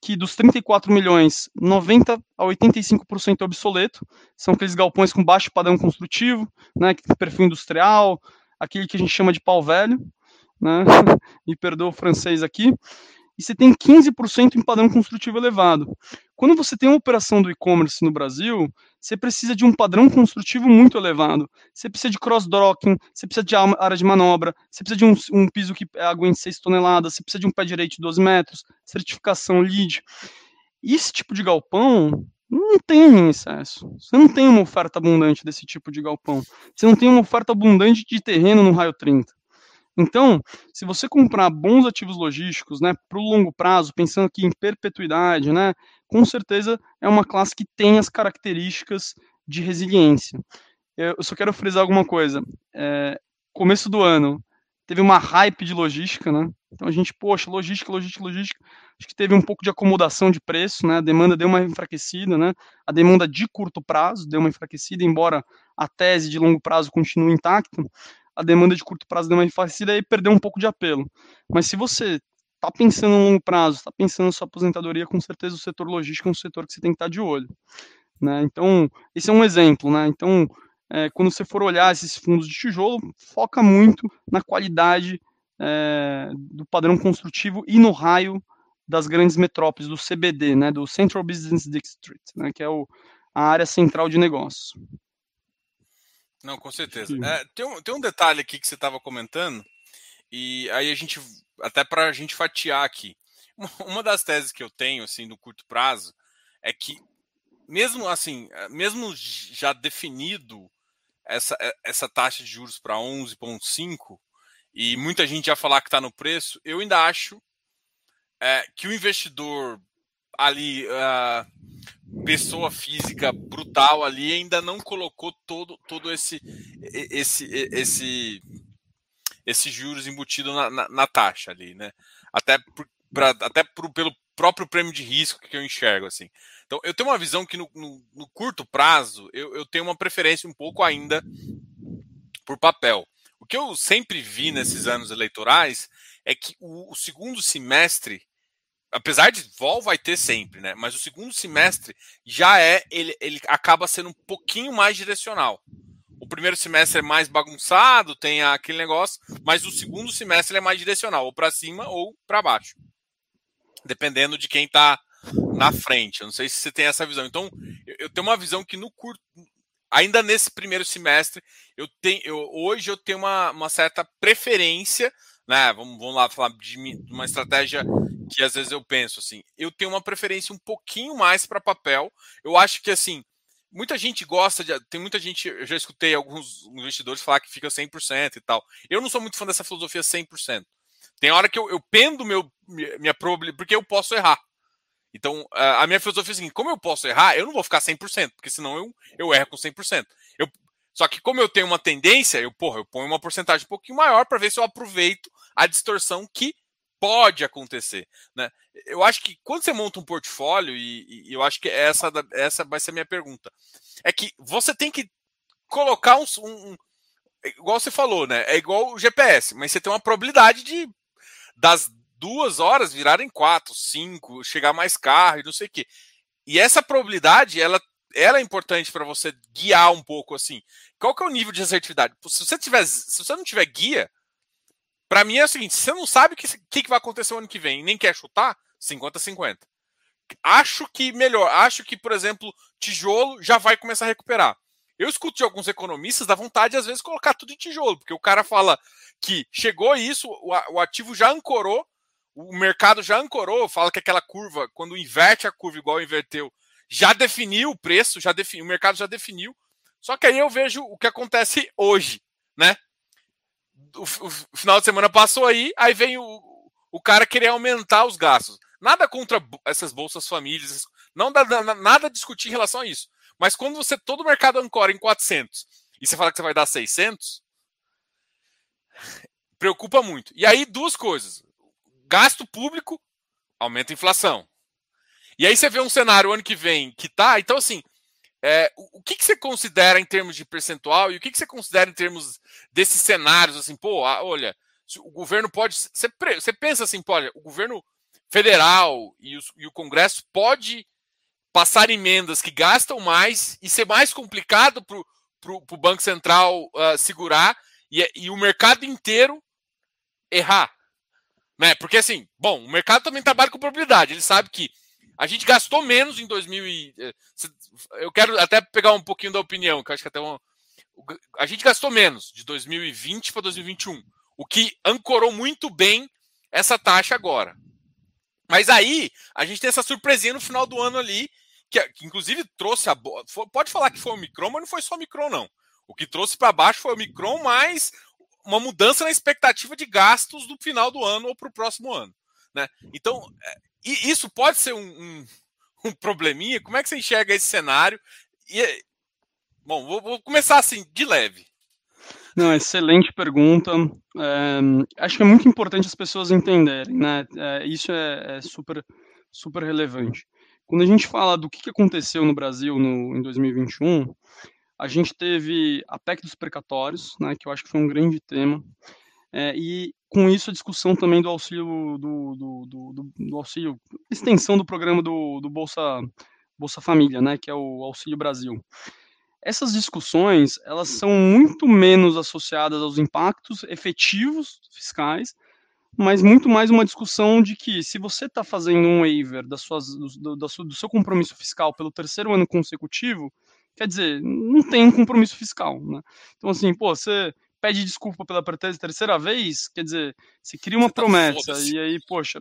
que dos 34 milhões, 90 a 85% é obsoleto, são aqueles galpões com baixo padrão construtivo, né, que tem perfil industrial, aquele que a gente chama de pau velho, né, <laughs> me perdoa o francês aqui, e você tem 15% em padrão construtivo elevado. Quando você tem uma operação do e-commerce no Brasil, você precisa de um padrão construtivo muito elevado. Você precisa de cross-docking, você precisa de área de manobra, você precisa de um, um piso que aguente 6 toneladas, você precisa de um pé direito de 12 metros, certificação LEED. Esse tipo de galpão não tem em excesso. Você não tem uma oferta abundante desse tipo de galpão. Você não tem uma oferta abundante de terreno no raio 30. Então, se você comprar bons ativos logísticos, né, para o longo prazo, pensando aqui em perpetuidade, né, com certeza é uma classe que tem as características de resiliência. Eu só quero frisar alguma coisa. É, começo do ano teve uma hype de logística, né? Então a gente, poxa, logística, logística, logística. Acho que teve um pouco de acomodação de preço, né? A demanda deu uma enfraquecida, né? A demanda de curto prazo deu uma enfraquecida, embora a tese de longo prazo continue intacta a demanda de curto prazo deu uma enfraquecida e perdeu um pouco de apelo. Mas se você está pensando no longo prazo, está pensando na sua aposentadoria, com certeza o setor logístico é um setor que você tem que estar tá de olho. Né? Então, esse é um exemplo. Né? Então, é, quando você for olhar esses fundos de tijolo, foca muito na qualidade é, do padrão construtivo e no raio das grandes metrópoles, do CBD, né, do Central Business District, né, que é o, a área central de negócios. Não, com certeza. É, tem, um, tem um detalhe aqui que você estava comentando, e aí a gente, até para a gente fatiar aqui, <laughs> uma das teses que eu tenho, assim, no curto prazo, é que mesmo assim, mesmo já definido essa, essa taxa de juros para 11,5 e muita gente já falar que está no preço, eu ainda acho é, que o investidor ali, uh, pessoa física brutal ali, ainda não colocou todo, todo esse, esse, esse, esse juros embutido na, na, na taxa ali, né? Até, por, pra, até por, pelo próprio prêmio de risco que eu enxergo, assim. Então, eu tenho uma visão que no, no, no curto prazo eu, eu tenho uma preferência um pouco ainda por papel. O que eu sempre vi nesses anos eleitorais é que o, o segundo semestre apesar de vol vai ter sempre, né? Mas o segundo semestre já é ele, ele acaba sendo um pouquinho mais direcional. O primeiro semestre é mais bagunçado, tem aquele negócio, mas o segundo semestre é mais direcional, ou para cima ou para baixo, dependendo de quem está na frente. Eu não sei se você tem essa visão. Então, eu, tenho uma visão que no curto, ainda nesse primeiro semestre, eu tenho, eu, hoje eu tenho uma, uma certa preferência, né? Vamos, vamos lá falar de uma estratégia que às vezes eu penso assim, eu tenho uma preferência um pouquinho mais para papel. Eu acho que assim, muita gente gosta de. Tem muita gente. Eu já escutei alguns investidores falar que fica 100% e tal. Eu não sou muito fã dessa filosofia 100%. Tem hora que eu, eu pendo meu, minha probabilidade, porque eu posso errar. Então, a minha filosofia é assim: como eu posso errar, eu não vou ficar 100%, porque senão eu, eu erro com 100%. Eu, só que, como eu tenho uma tendência, eu, porra, eu ponho uma porcentagem um pouquinho maior para ver se eu aproveito a distorção que pode acontecer. Né? Eu acho que quando você monta um portfólio, e, e, eu acho que essa, essa vai ser a minha pergunta, é que você tem que colocar um, um, Igual você falou, né? É igual o GPS, mas você tem uma probabilidade de das duas horas virarem quatro, cinco, chegar mais carro e não sei o quê. E essa probabilidade, ela, ela é importante para você guiar um pouco assim. Qual que é o nível de assertividade? Se você, tiver, se você não tiver guia, para mim é o seguinte: você não sabe o que, que, que vai acontecer o ano que vem, nem quer chutar, 50-50. Acho que melhor, acho que, por exemplo, tijolo já vai começar a recuperar. Eu escuto de alguns economistas da vontade, às vezes, colocar tudo em tijolo, porque o cara fala que chegou isso, o ativo já ancorou, o mercado já ancorou, fala que aquela curva, quando inverte a curva igual inverteu, já definiu o preço, já definiu, o mercado já definiu. Só que aí eu vejo o que acontece hoje, né? O, o, final de semana passou aí, aí vem o, o cara querer aumentar os gastos. Nada contra essas bolsas famílias, não dá, nada a discutir em relação a isso. Mas quando você todo o mercado ancora em 400 e você fala que você vai dar 600, preocupa muito. E aí duas coisas: gasto público aumenta a inflação. E aí você vê um cenário ano que vem que tá, então assim, é, o, o que, que, você considera em termos de percentual e o que, que você considera em termos desses cenários? Assim, pô, olha, o governo pode. Você, pensa assim, pô, olha, o governo federal e, os, e o Congresso pode passar emendas que gastam mais e ser mais complicado para o Banco Central uh, segurar e, e, o mercado inteiro errar. Né? Porque assim, bom, o mercado também trabalha com probabilidade. Ele sabe que a gente gastou menos em 2000 e, eh, eu quero até pegar um pouquinho da opinião, que acho que até uma, a gente gastou menos de 2020 para 2021, o que ancorou muito bem essa taxa agora. Mas aí a gente tem essa surpresinha no final do ano ali, que, que inclusive trouxe a pode falar que foi o Micron, mas não foi só o Micron não. O que trouxe para baixo foi o Micron mais uma mudança na expectativa de gastos do final do ano ou para o próximo ano. Né? Então, é, isso pode ser um, um, um, probleminha? Como é que você enxerga esse cenário? E, bom, vou, vou começar assim, de leve. Não, excelente pergunta. É, acho que é muito importante as pessoas entenderem, né? É, isso é, é, super, super relevante. Quando a gente fala do que aconteceu no Brasil no, em 2021, a gente teve a PEC dos precatórios, né, que eu acho que foi um grande tema. É, e com isso a discussão também do auxílio do, do, do, do auxílio extensão do programa do, Bolsa Bolsa Família, né, que é o Auxílio Brasil. Essas discussões elas são muito menos associadas aos impactos efetivos fiscais, mas muito mais uma discussão de que se você está fazendo um waiver das suas, do, do, do seu compromisso fiscal pelo terceiro ano consecutivo, quer dizer, não tem um compromisso fiscal, né? Então assim, pô, você pede desculpa pela terceira vez, quer dizer, você cria uma você tá promessa tá e aí, poxa,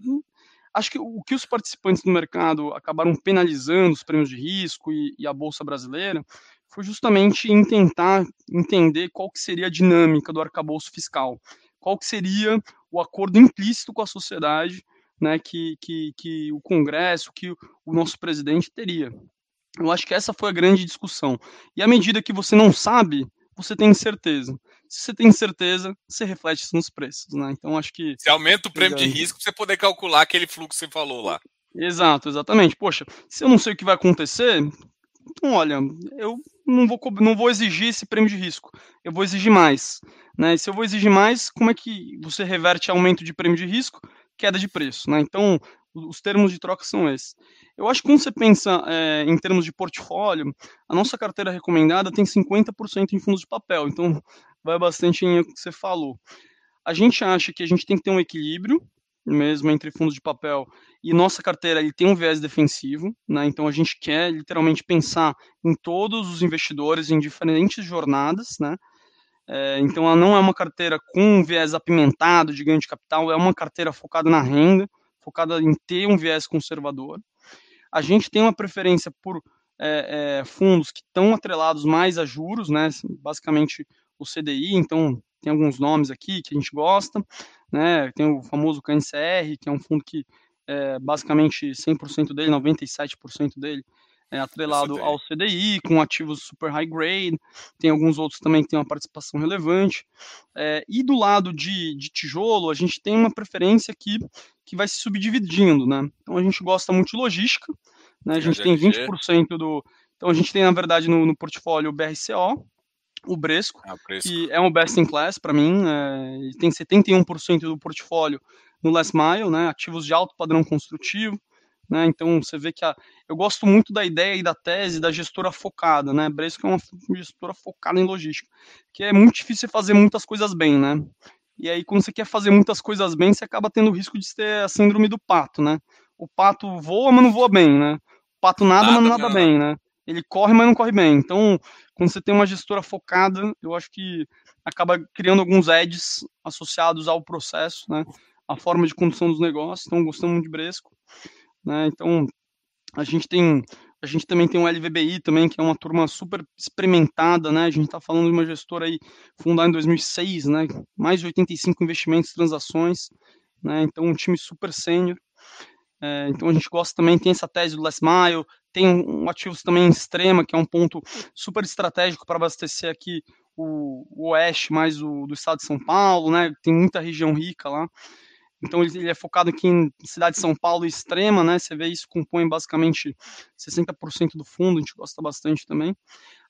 acho que o que os participantes do mercado acabaram penalizando os prêmios de risco e, e a Bolsa Brasileira foi justamente em tentar entender qual que seria a dinâmica do arcabouço fiscal, qual que seria o acordo implícito com a sociedade né, que, que, que o Congresso, que o, nosso presidente teria. Eu acho que essa foi a grande discussão. E à medida que você não sabe, você tem certeza. Se você tem certeza, você reflete isso nos preços, né? Então acho que. Você aumenta o prêmio de risco para você poder calcular aquele fluxo que você falou lá. Exato, exatamente. Poxa, se eu não sei o que vai acontecer, então olha, eu não vou, não vou exigir esse prêmio de risco. Eu vou exigir mais. Né? E se eu vou exigir mais, como é que você reverte aumento de prêmio de risco? Queda de preço. Né? Então, os termos de troca são esses. Eu acho que quando você pensa é, em termos de portfólio, a nossa carteira recomendada tem 50% em fundos de papel, então vai bastante em o que você falou. A gente acha que a gente tem que ter um equilíbrio mesmo entre fundos de papel e nossa carteira ele tem um viés defensivo, né? Então a gente quer literalmente pensar em todos os investidores em diferentes jornadas, né? É, então ela não é uma carteira com um viés apimentado de ganho de capital, é uma carteira focada na renda, focada em ter um viés conservador. A gente tem uma preferência por é, é, fundos que estão atrelados mais a juros, né? Basicamente o CDI, então tem alguns nomes aqui que a gente gosta, né? Tem o famoso KNCR, que é um fundo que é, basicamente 100% dele, 97% dele é atrelado ao CDI, com ativos super high grade, tem alguns outros também que têm uma participação relevante. É, e do lado de, de tijolo, a gente tem uma preferência aqui que vai se subdividindo, né? Então a gente gosta muito de logística, né? A gente tem 20% do. Então a gente tem, na verdade, no, no portfólio o BRCO, o Bresco, ah, Bresco, que é um best in class para mim, é, tem 71% do portfólio no last mile, né? Ativos de alto padrão construtivo. Né? Então você vê que a, eu gosto muito da ideia e da tese da gestora focada, né? Bresco é uma gestora focada em logística, que é muito difícil fazer muitas coisas bem, né? E aí, quando você quer fazer muitas coisas bem, você acaba tendo o risco de ter a síndrome do pato, né? O pato voa, mas não voa bem, né? O pato nada, nada mas não nada bem, né? Ele corre, mas não corre bem. Então, quando você tem uma gestora focada, eu acho que acaba criando alguns edges associados ao processo, né? A forma de condução dos negócios. Então, gostamos muito de Bresco. Né? Então, a gente tem a gente também tem um LVBI também, que é uma turma super experimentada, né? A gente está falando de uma gestora aí fundada em 2006, né? Mais de 85 investimentos, transações, né? Então um time super sênior. É, então a gente gosta também, tem essa tese do last mile, tem um, ativos também extrema, que é um ponto super estratégico para abastecer aqui o, o oeste mais o, do estado de São Paulo, né? Tem muita região rica lá. Então ele é focado aqui em cidade de São Paulo extrema, né? Você vê isso compõe basicamente 60% do fundo, a gente gosta bastante também.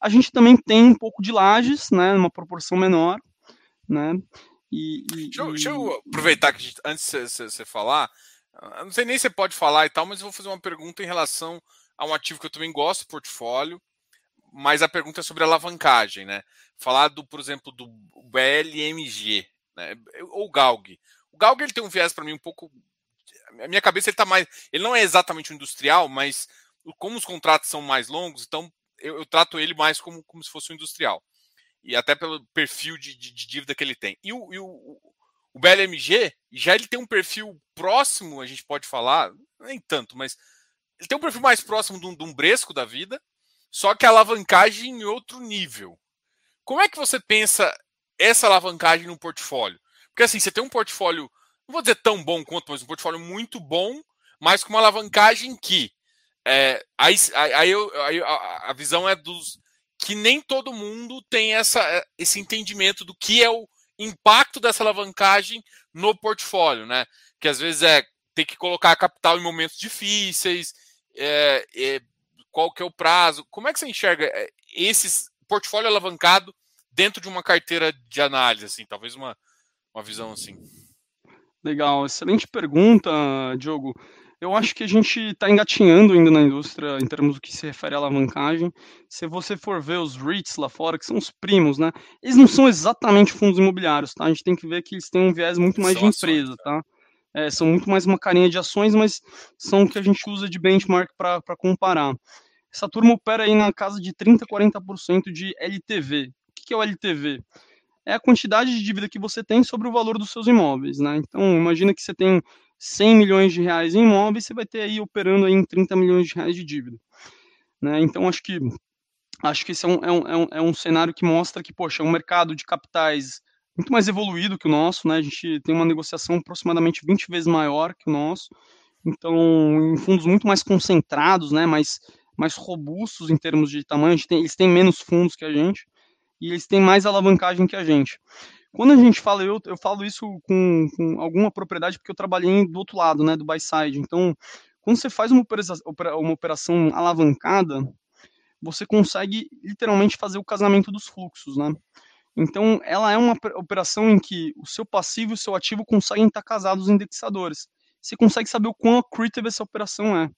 A gente também tem um pouco de lajes, né? Uma proporção menor, né? E, e, deixa, eu, deixa, eu, aproveitar que gente, antes de você falar, não sei nem se você pode falar e tal, mas eu vou fazer uma pergunta em relação a um ativo que eu também gosto, portfólio, mas a pergunta é sobre alavancagem, né? Falar do, por exemplo, do BLMG, né? ou GALG. O Galg ele tem um viés para mim um pouco. A minha cabeça ele tá mais. Ele não é exatamente um industrial, mas como os contratos são mais longos, então eu, eu trato ele mais como, como se fosse um industrial. E até pelo perfil de, de, de dívida que ele tem. E o, e o, o BLMG, já ele tem um perfil próximo, a gente pode falar, nem tanto, mas ele tem um perfil mais próximo de um, de um Bresco da vida, só que a alavancagem em outro nível. Como é que você pensa essa alavancagem no portfólio? Porque assim, você tem um portfólio, não vou dizer tão bom quanto, mas um portfólio muito bom, mas com uma alavancagem que. É, aí aí, aí a, a visão é dos. que nem todo mundo tem essa, é, esse entendimento do que é o impacto dessa alavancagem no portfólio, né? Que às vezes é ter que colocar capital em momentos difíceis, é, é, qual que é o prazo. Como é que você enxerga é, esse portfólio alavancado dentro de uma carteira de análise, assim, talvez uma, uma visão assim? Legal, excelente pergunta, Diogo. Eu acho que a gente está engatinhando ainda na indústria em termos do que se refere à alavancagem. Se você for ver os REITs lá fora, que são os primos, né? Eles não são exatamente fundos imobiliários, tá? A gente tem que ver que eles têm um viés muito mais são de empresa, ações, tá? É, são muito mais uma carinha de ações, mas são o que a gente usa de benchmark para comparar. Essa turma opera aí na casa de 30%, 40% de LTV. O que é o LTV? É a quantidade de dívida que você tem sobre o valor dos seus imóveis, né? Então, imagina que você tem 100 milhões de reais em imóveis, você vai ter aí operando aí em 30 milhões de reais de dívida. Né? Então, acho que acho que esse é um, é, um, é um cenário que mostra que, poxa, é um mercado de capitais muito mais evoluído que o nosso, né? A gente tem uma negociação aproximadamente 20 vezes maior que o nosso. Então, em fundos muito mais concentrados, né? Mais, mais robustos em termos de tamanho. Tem, eles têm menos fundos que a gente e eles têm mais alavancagem que a gente. Quando a gente fala, eu, eu falo isso com, com alguma propriedade porque eu trabalhei do outro lado, né? Do buy side. Então, quando você faz uma operação, uma operação alavancada, você consegue literalmente fazer o casamento dos fluxos, né? Então, ela é uma operação em que o seu passivo e o seu ativo conseguem estar casados indexadores. Você consegue saber o quão accretive essa operação é.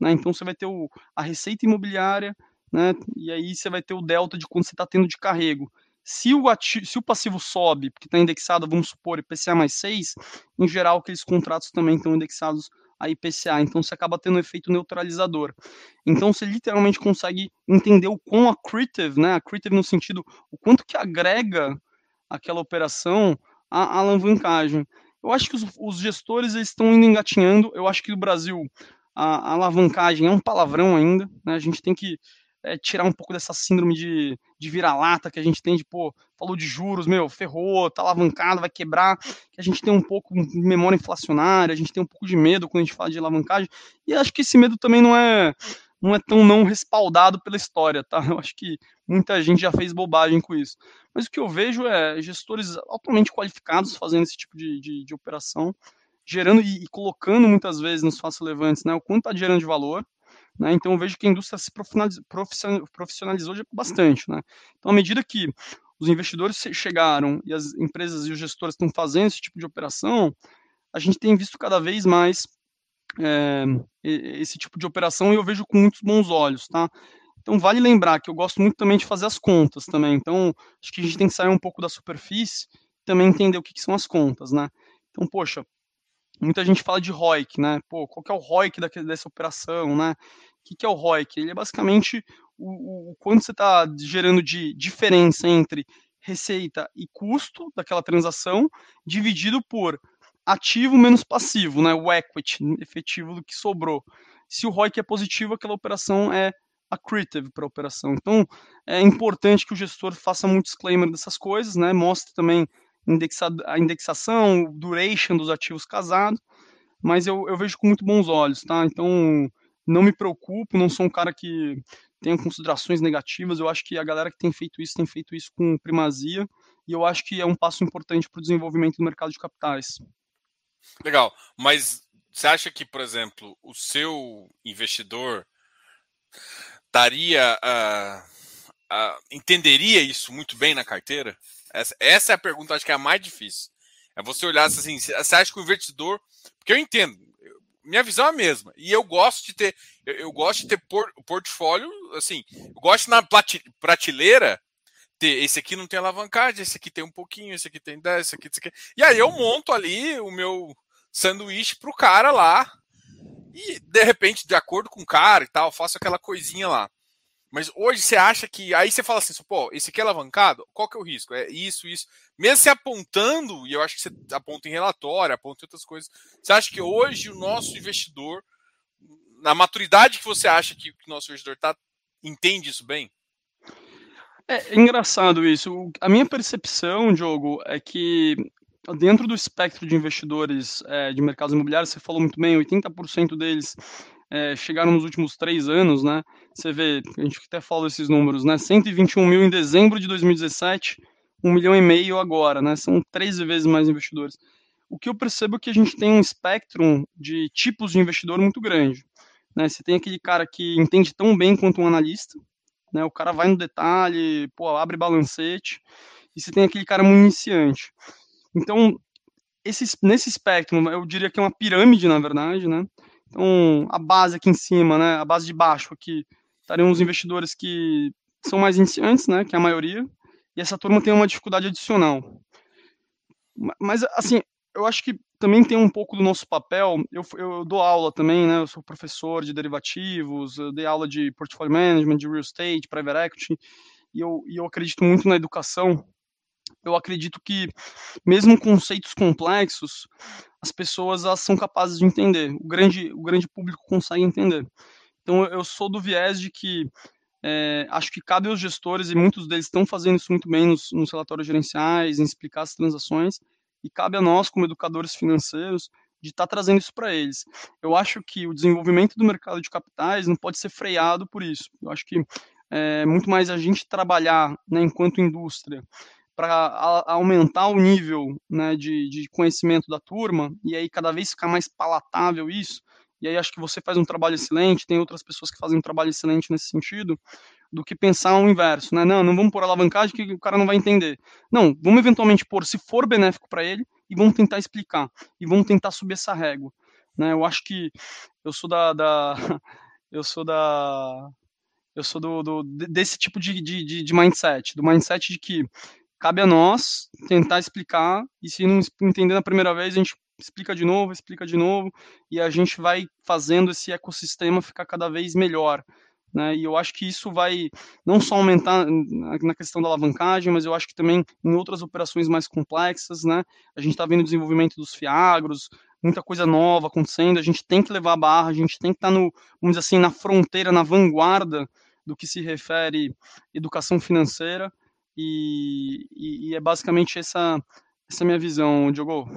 Né? Então, você vai ter o, a receita imobiliária, né? e aí você vai ter o delta de quanto você está tendo de carrego. Se o, ativo, se o passivo sobe, porque está indexado, vamos supor, IPCA mais 6, em geral, aqueles contratos também estão indexados a IPCA, então você acaba tendo um efeito neutralizador. Então você literalmente consegue entender o quão accretive, né, accretive no sentido, o quanto que agrega aquela operação a alavancagem. Eu acho que os, os gestores eles estão indo engatinhando, eu acho que no Brasil a, a alavancagem é um palavrão ainda, né, a gente tem que é, tirar um pouco dessa síndrome de, de vira-lata que a gente tem de, pô, falou de juros, meu, ferrou, tá alavancado, vai quebrar, que a gente tem um pouco de memória inflacionária, a gente tem um pouco de medo quando a gente fala de alavancagem, e acho que esse medo também não é não é tão não respaldado pela história, tá? Eu acho que muita gente já fez bobagem com isso. Mas o que eu vejo é gestores altamente qualificados fazendo esse tipo de, de, de operação, gerando e, e, colocando muitas vezes nos fatos relevantes né, o quanto está gerando de valor, né? Então, eu vejo que a indústria se profissionalizou bastante. Né? Então, à medida que os investidores chegaram e as empresas e os gestores estão fazendo esse tipo de operação, a gente tem visto cada vez mais é, esse tipo de operação e eu vejo com muitos bons olhos, tá? Então vale lembrar que eu gosto muito também de fazer as contas também. Então acho que a gente tem que sair um pouco da superfície, também entender o que, que são as contas, né? Então poxa, muita gente fala de ROIC, né? Pô, qual que é o ROIC dessa operação, né? Que, que é o ROIC? Ele é basicamente o, o quanto você está gerando de diferença entre receita e custo daquela transação, dividido por ativo menos passivo, né? o equity efetivo do que sobrou. Se o ROIC é positivo, aquela operação é accretive para a operação. Então, é importante que o gestor faça muito disclaimer dessas coisas, né? mostre também a indexação, duration dos ativos casados, mas eu, eu vejo com muito bons olhos, tá? Então, não me preocupo, não sou um cara que tenha considerações negativas. Eu acho que a galera que tem feito isso tem feito isso com primazia e eu acho que é um passo importante para o desenvolvimento do mercado de capitais. Legal, mas você acha que, por exemplo, o seu investidor daria, uh, uh, entenderia isso muito bem na carteira? Essa, essa é a pergunta, acho que é a mais difícil. É você olhar assim, você acha que o investidor, porque eu entendo, minha visão é a mesma. E eu gosto de ter, eu, eu gosto de ter por, portfólio, assim, eu gosto na prateleira ter esse aqui não tem alavancagem, esse aqui tem um pouquinho, esse aqui tem 10, esse aqui, esse aqui. E aí eu monto ali o meu sanduíche pro cara lá. E de repente, de acordo com o cara e tal, faço aquela coisinha lá. Mas hoje você acha que. Aí você fala assim, pô, esse aqui é alavancado? Qual que é o risco? É isso, isso. Mesmo se apontando, e eu acho que você aponta em relatório, aponta em outras coisas. Você acha que hoje o nosso investidor, na maturidade que você acha que o nosso investidor tá, entende isso bem? É, é engraçado isso. A minha percepção, Diogo, é que dentro do espectro de investidores é, de mercados imobiliários, você falou muito bem, 80% deles é, chegaram nos últimos três anos, né? Você vê, a gente até fala esses números, né? 121 mil em dezembro de 2017, 1 milhão e meio agora, né? São 13 vezes mais investidores. O que eu percebo é que a gente tem um espectro de tipos de investidor muito grande. Né? Você tem aquele cara que entende tão bem quanto um analista, né? O cara vai no detalhe, pô, abre balancete, e você tem aquele cara muito iniciante. Então, esse, nesse espectro, eu diria que é uma pirâmide, na verdade, né? Então, a base aqui em cima, né, a base de baixo aqui, estariam os investidores que são mais iniciantes, né, que é a maioria, e essa turma tem uma dificuldade adicional. Mas, assim, eu acho que também tem um pouco do nosso papel. Eu, eu dou aula também, né? Eu sou professor de derivativos, dei aula de portfolio management, de real estate, private equity, e eu, e eu acredito muito na educação. Eu acredito que, mesmo conceitos complexos, as pessoas elas são capazes de entender. O grande, o grande público consegue entender. Então, eu sou do viés de que é, acho que cabe aos gestores, e muitos deles estão fazendo isso muito bem nos, nos relatórios gerenciais, em explicar as transações, e cabe a nós, como educadores financeiros, de estar tá trazendo isso para eles. Eu acho que o desenvolvimento do mercado de capitais não pode ser freado por isso. Eu acho que é muito mais a gente trabalhar né, enquanto indústria para aumentar o nível né, de, de conhecimento da turma e aí cada vez ficar mais palatável isso. E aí acho que você faz um trabalho excelente, tem outras pessoas que fazem um trabalho excelente nesse sentido, do que pensar o inverso, né? Não, não vamos pôr alavancagem que o cara não vai entender. Não, vamos eventualmente pôr se for benéfico para ele e vamos tentar explicar e vamos tentar subir essa régua, né? Eu acho que eu sou da, da <laughs> eu sou da eu sou do, do desse tipo de, de, de mindset, do mindset de que cabe a nós tentar explicar, e se não entender na primeira vez, a gente explica de novo, explica de novo, e a gente vai fazendo esse ecossistema ficar cada vez melhor. Né? E eu acho que isso vai não só aumentar na questão da alavancagem, mas eu acho que também em outras operações mais complexas, né? A gente está vendo o desenvolvimento dos fiagros, muita coisa nova acontecendo, a gente tem que levar a barra, a gente tem que estar tá no, vamos dizer assim, na fronteira, na vanguarda do que se refere educação financeira, e, e, e é basicamente essa, essa minha visão, Diogo.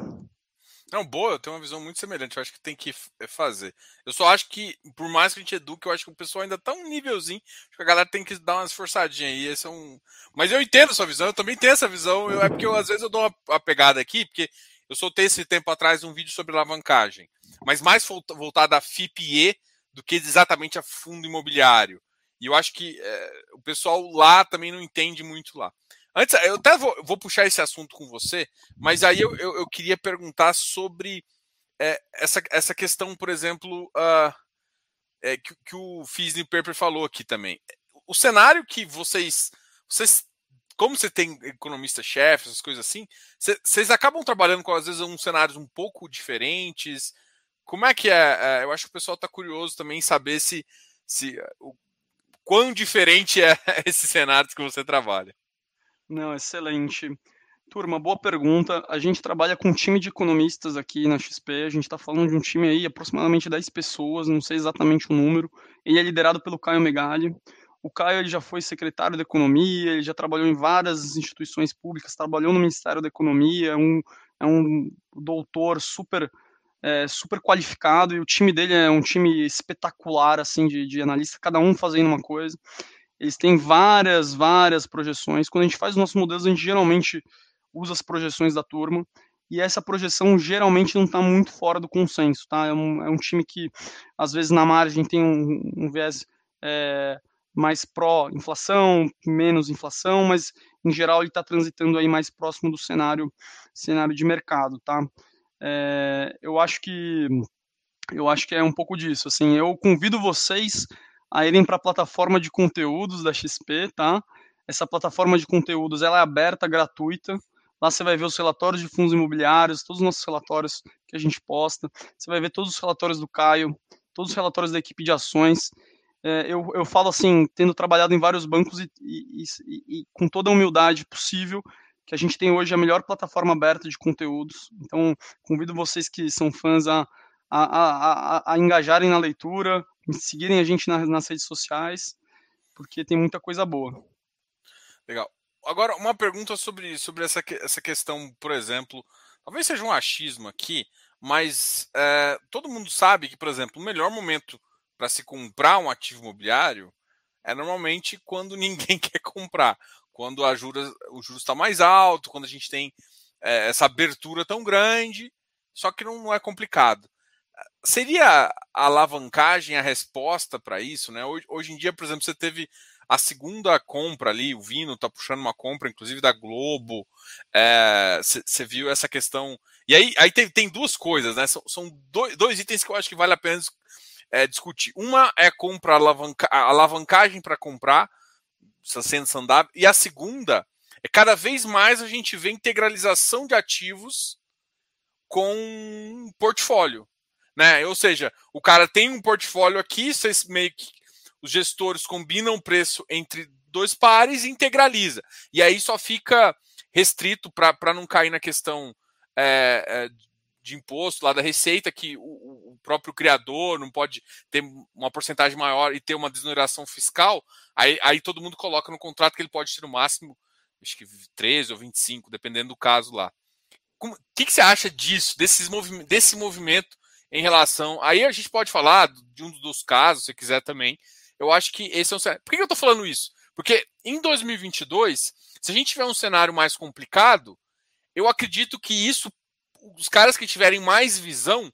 Não, boa, eu tenho uma visão muito semelhante. Eu acho que tem que é, fazer. Eu só acho que, por mais que a gente eduque, eu acho que o pessoal ainda tá um nívelzinho. Acho que a galera tem que dar umas forçadinhas aí. Esse é um... Mas eu entendo a sua visão, eu também tenho essa visão. Eu, é porque eu, às vezes eu dou uma, uma pegada aqui, porque eu soltei esse tempo atrás um vídeo sobre alavancagem, mas mais voltado a FIPE do que exatamente a fundo imobiliário. E eu acho que é, o pessoal lá também não entende muito lá. Antes, eu até vou, vou puxar esse assunto com você, mas aí eu, eu, eu queria perguntar sobre é, essa, essa questão, por exemplo, uh, é, que, que, o Fisney Pepper falou aqui também. O cenário que vocês, vocês como você tem economista-chefe, essas coisas assim, vocês acabam trabalhando com, às vezes, uns cenários um pouco diferentes. Como é que é? é eu acho que o pessoal está curioso também em saber se, se quão diferente é <laughs> esse cenário que você trabalha. Não, excelente. Turma, boa pergunta. A gente trabalha com um time de economistas aqui na XP. A gente está falando de um time aí, aproximadamente 10 pessoas, não sei exatamente o número. Ele é liderado pelo Caio Megali. O Caio ele já foi secretário da Economia, ele já trabalhou em várias instituições públicas, trabalhou no Ministério da Economia, é um, é um doutor super é, super qualificado e o time dele é um time espetacular assim de, de analista, cada um fazendo uma coisa. Eles têm várias, várias projeções. Quando a gente faz os nossos modelos, a gente geralmente usa as projeções da turma e essa projeção geralmente não está muito fora do consenso, tá? É um, é um, time que às vezes na margem tem um, um viés é, mais pró-inflação, menos inflação, mas em geral ele está transitando aí mais próximo do cenário, cenário de mercado, tá? É, eu acho que eu acho que é um pouco disso. Assim, eu convido vocês a irem para a plataforma de conteúdos da XP, tá? Essa plataforma de conteúdos ela é aberta, gratuita. Lá você vai ver os relatórios de fundos imobiliários, todos os nossos relatórios que a gente posta. Você vai ver todos os relatórios do Caio, todos os relatórios da equipe de ações. É, eu, eu falo assim, tendo trabalhado em vários bancos e, e, e, e com toda a humildade possível, que a gente tem hoje a melhor plataforma aberta de conteúdos. Então, convido vocês que são fãs a, a, a, a engajarem na leitura, seguirem a gente nas, nas redes sociais, porque tem muita coisa boa. Legal. Agora, uma pergunta sobre, sobre essa, essa questão, por exemplo, talvez seja um achismo aqui, mas é, todo mundo sabe que, por exemplo, o melhor momento para se comprar um ativo imobiliário é normalmente quando <laughs> ninguém quer comprar quando a juros, o juros está mais alto, quando a gente tem é, essa abertura tão grande, só que não, não é complicado. Seria a alavancagem a resposta para isso? Né? Hoje, hoje, em dia, por exemplo, você teve a segunda compra ali, o Vino está puxando uma compra, inclusive da Globo. Você é, viu essa questão. E aí, aí tem, tem duas coisas, né? São, são dois, dois, itens que eu acho que vale a pena é, discutir. Uma é compra alavanca, a alavancagem para comprar sendo sandável. E a segunda é cada vez mais a gente vê integralização de ativos com portfólio. Né? Ou seja, o cara tem um portfólio aqui, vocês meio que os gestores combinam o preço entre dois pares e integraliza. E aí só fica restrito para não cair na questão é, é, de imposto lá da receita, que o, o, próprio criador não pode ter uma porcentagem maior e ter uma desoneração fiscal, aí, aí todo mundo coloca no contrato que ele pode ter no máximo, acho que 13 ou 25, dependendo do caso lá. O que, que, você acha disso, desses movi desse movimento em relação. Aí a gente pode falar de um dos casos, se quiser também. Eu acho que esse é um cenário. Por que eu estou falando isso? Porque em 2022, se a gente tiver um cenário mais complicado, eu acredito que isso os caras que tiverem mais visão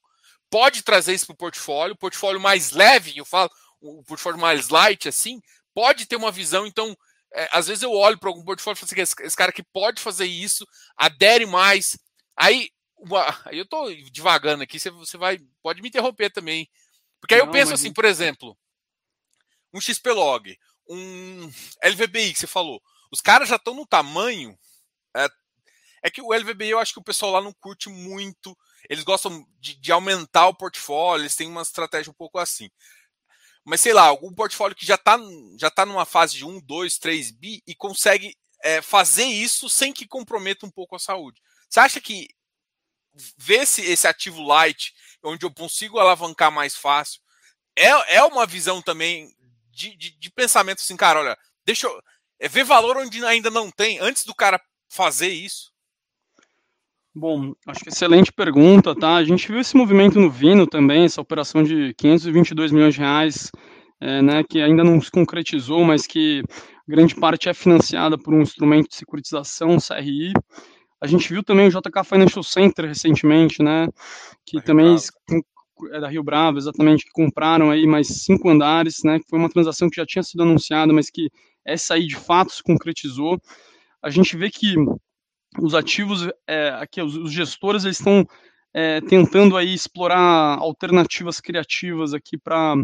pode trazer isso para o portfólio, portfólio mais leve, eu falo, o portfólio mais light, assim, pode ter uma visão. Então, é, às vezes eu olho para algum portfólio e falo assim, esse, esse, cara que pode fazer isso, adere mais. Aí, uma, aí eu estou divagando aqui, você, você vai, pode me interromper também. Porque aí Não, eu penso assim, por exemplo, um XPlog, um LVBI que você falou, os caras já estão no tamanho é que o LVBI eu acho que o pessoal lá não curte muito. Eles gostam de, de aumentar o portfólio, eles têm uma estratégia um pouco assim. Mas sei lá, algum portfólio que já está já tá numa fase de 1, 2, 3 bi e consegue é, fazer isso sem que comprometa um pouco a saúde. Você acha que ver esse, esse ativo light, onde eu consigo alavancar mais fácil, é, é uma visão também de, de, de pensamento assim, cara, olha, deixa eu é ver valor onde ainda não tem, antes do cara fazer isso? Bom, acho que excelente pergunta, tá? A gente viu esse movimento no Vino também, essa operação de 522 milhões de reais, é, né, que ainda não se concretizou, mas que grande parte é financiada por um instrumento de securitização, CRI. A gente viu também o JK Financial Center recentemente, né, que também é da Rio Bravo, exatamente, que compraram aí mais cinco andares, né, que foi uma transação que já tinha sido anunciada, mas que essa aí de fato se concretizou. A gente vê que os ativos, é, aqui, os, os, gestores eles estão é, tentando aí explorar alternativas criativas aqui para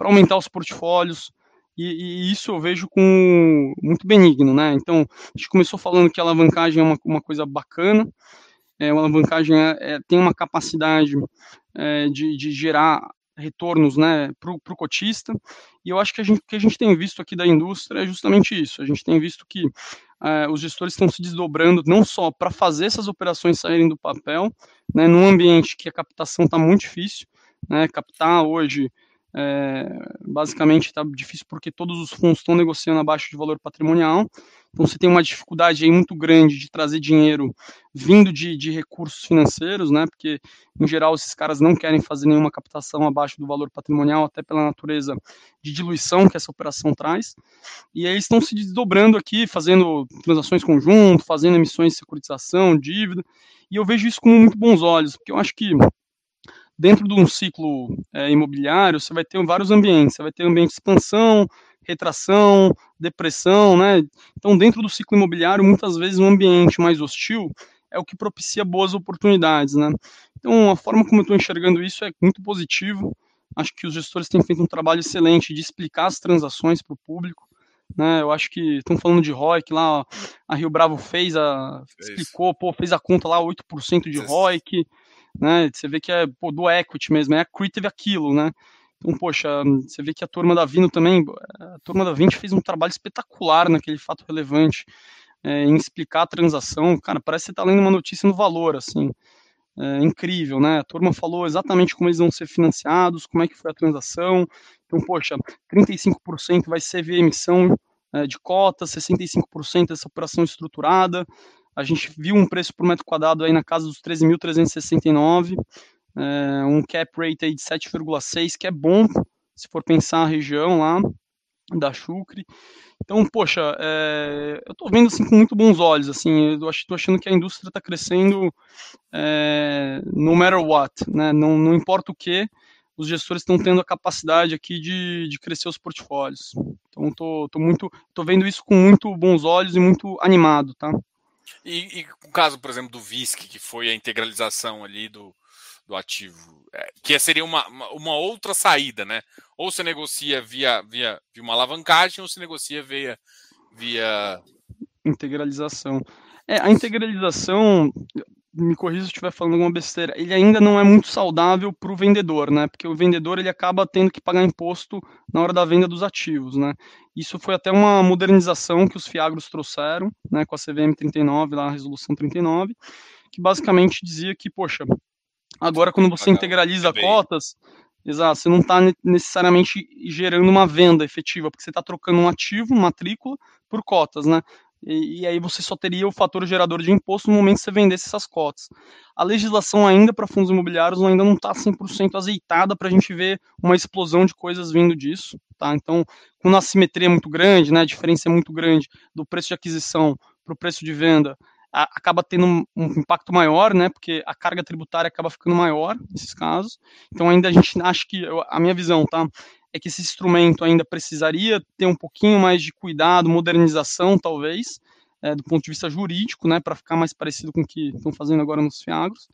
aumentar os portfólios, e, e, isso eu vejo com muito benigno, né? Então, a gente começou falando que a alavancagem é uma, uma coisa bacana, é, a alavancagem é, é, tem uma capacidade é, de, de gerar retornos né, para o cotista, e eu acho que a gente, que a gente tem visto aqui da indústria é justamente isso, a gente tem visto que é, os gestores estão se desdobrando não só para fazer essas operações saírem do papel, né, num ambiente que a captação está muito difícil, né, captar hoje é, basicamente está difícil porque todos os fundos estão negociando abaixo de valor patrimonial. Então você tem uma dificuldade aí muito grande de trazer dinheiro vindo de, de recursos financeiros, né? Porque em geral esses caras não querem fazer nenhuma captação abaixo do valor patrimonial, até pela natureza de diluição que essa operação traz. E aí estão se desdobrando aqui, fazendo transações conjunto, fazendo emissões de securitização, dívida. E eu vejo isso com muito bons olhos, porque eu acho que dentro de um ciclo é, imobiliário, você vai ter vários ambientes. Você vai ter ambiente de expansão, retração, depressão, né? Então, dentro do ciclo imobiliário, muitas vezes um ambiente mais hostil é o que propicia boas oportunidades, né? Então, a forma como eu estou enxergando isso é muito positivo. Acho que os gestores têm feito um trabalho excelente de explicar as transações para o público. Né, eu acho que estão falando de ROIC lá, a Rio Bravo fez a. explicou, pô, fez a conta lá, 8% de ROIC né? Você vê que é pô, do equity mesmo, é accretive aquilo, né? Então, poxa, você vê que a turma da Vino também, a turma da 20 fez um trabalho espetacular naquele fato relevante é, em explicar a transação. Cara, parece que você está lendo uma notícia no valor, assim. É incrível, né? A turma falou exatamente como eles vão ser financiados, como é que foi a transação. Então, poxa, 35% vai ser via emissão é, de cotas, 65% dessa operação estruturada, a gente viu um preço por metro quadrado aí na casa dos 13.369, é, um cap rate aí de 7,6, que é bom se for pensar a região lá da Chucre. Então, poxa, é, eu estou vendo assim com muito bons olhos, assim, eu estou achando que a indústria está crescendo é, no matter what, né? Não, não importa o que, os gestores estão tendo a capacidade aqui de, de crescer os portfólios. Então, estou muito, tô vendo isso com muito bons olhos e muito animado, tá? E, e o caso, por exemplo, do VISC, que foi a integralização ali do, do ativo, é, que seria uma, uma outra saída, né? Ou você negocia via, via, via uma alavancagem, ou se negocia via, via. Integralização. É, a integralização, me corrija se eu estiver falando alguma besteira, ele ainda não é muito saudável para o vendedor, né? Porque o vendedor ele acaba tendo que pagar imposto na hora da venda dos ativos, né? Isso foi até uma modernização que os fiagros trouxeram, né? Com a CVM 39, lá a resolução 39, que basicamente dizia que, poxa, agora quando você integraliza cotas, exato, você não está necessariamente gerando uma venda efetiva, porque você está trocando um ativo, matrícula, por cotas, né? E, e, aí você só teria o fator gerador de imposto no momento que você vendesse essas cotas. A legislação ainda para fundos imobiliários ainda não está 100% azeitada para a gente ver uma explosão de coisas vindo disso. Tá? Então, quando a simetria é muito grande, né, a diferença é muito grande do preço de aquisição para o preço de venda, acaba tendo um, um, impacto maior, né, porque a carga tributária acaba ficando maior nesses casos. Então, ainda a gente acha que, a minha visão, tá, é que esse instrumento ainda precisaria ter um pouquinho mais de cuidado, modernização, talvez, é, do ponto de vista jurídico, né, para ficar mais parecido com o que estão fazendo agora nos fiagros.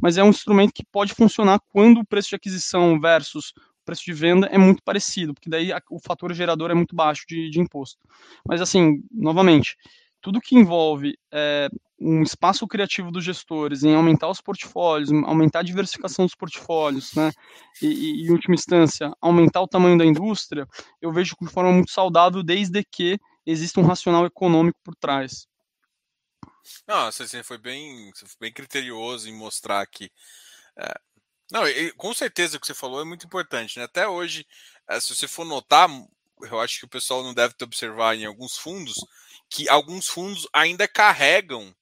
Mas é um instrumento que pode funcionar quando o preço de aquisição versus preço de venda é muito parecido, porque daí o fator gerador é muito baixo de, de imposto. Mas, assim, novamente, tudo que envolve é, um espaço criativo dos gestores em aumentar os portfólios, aumentar a diversificação dos portfólios, né, e, e, em última instância, aumentar o tamanho da indústria, eu vejo de forma muito saudável desde que exista um racional econômico por trás. Não, você foi bem, você foi bem criterioso em mostrar que. É, não, com certeza o que você falou é muito importante. Né? Até hoje, é, se você for notar, eu acho que o pessoal não deve te observar em alguns fundos, que alguns fundos ainda carregam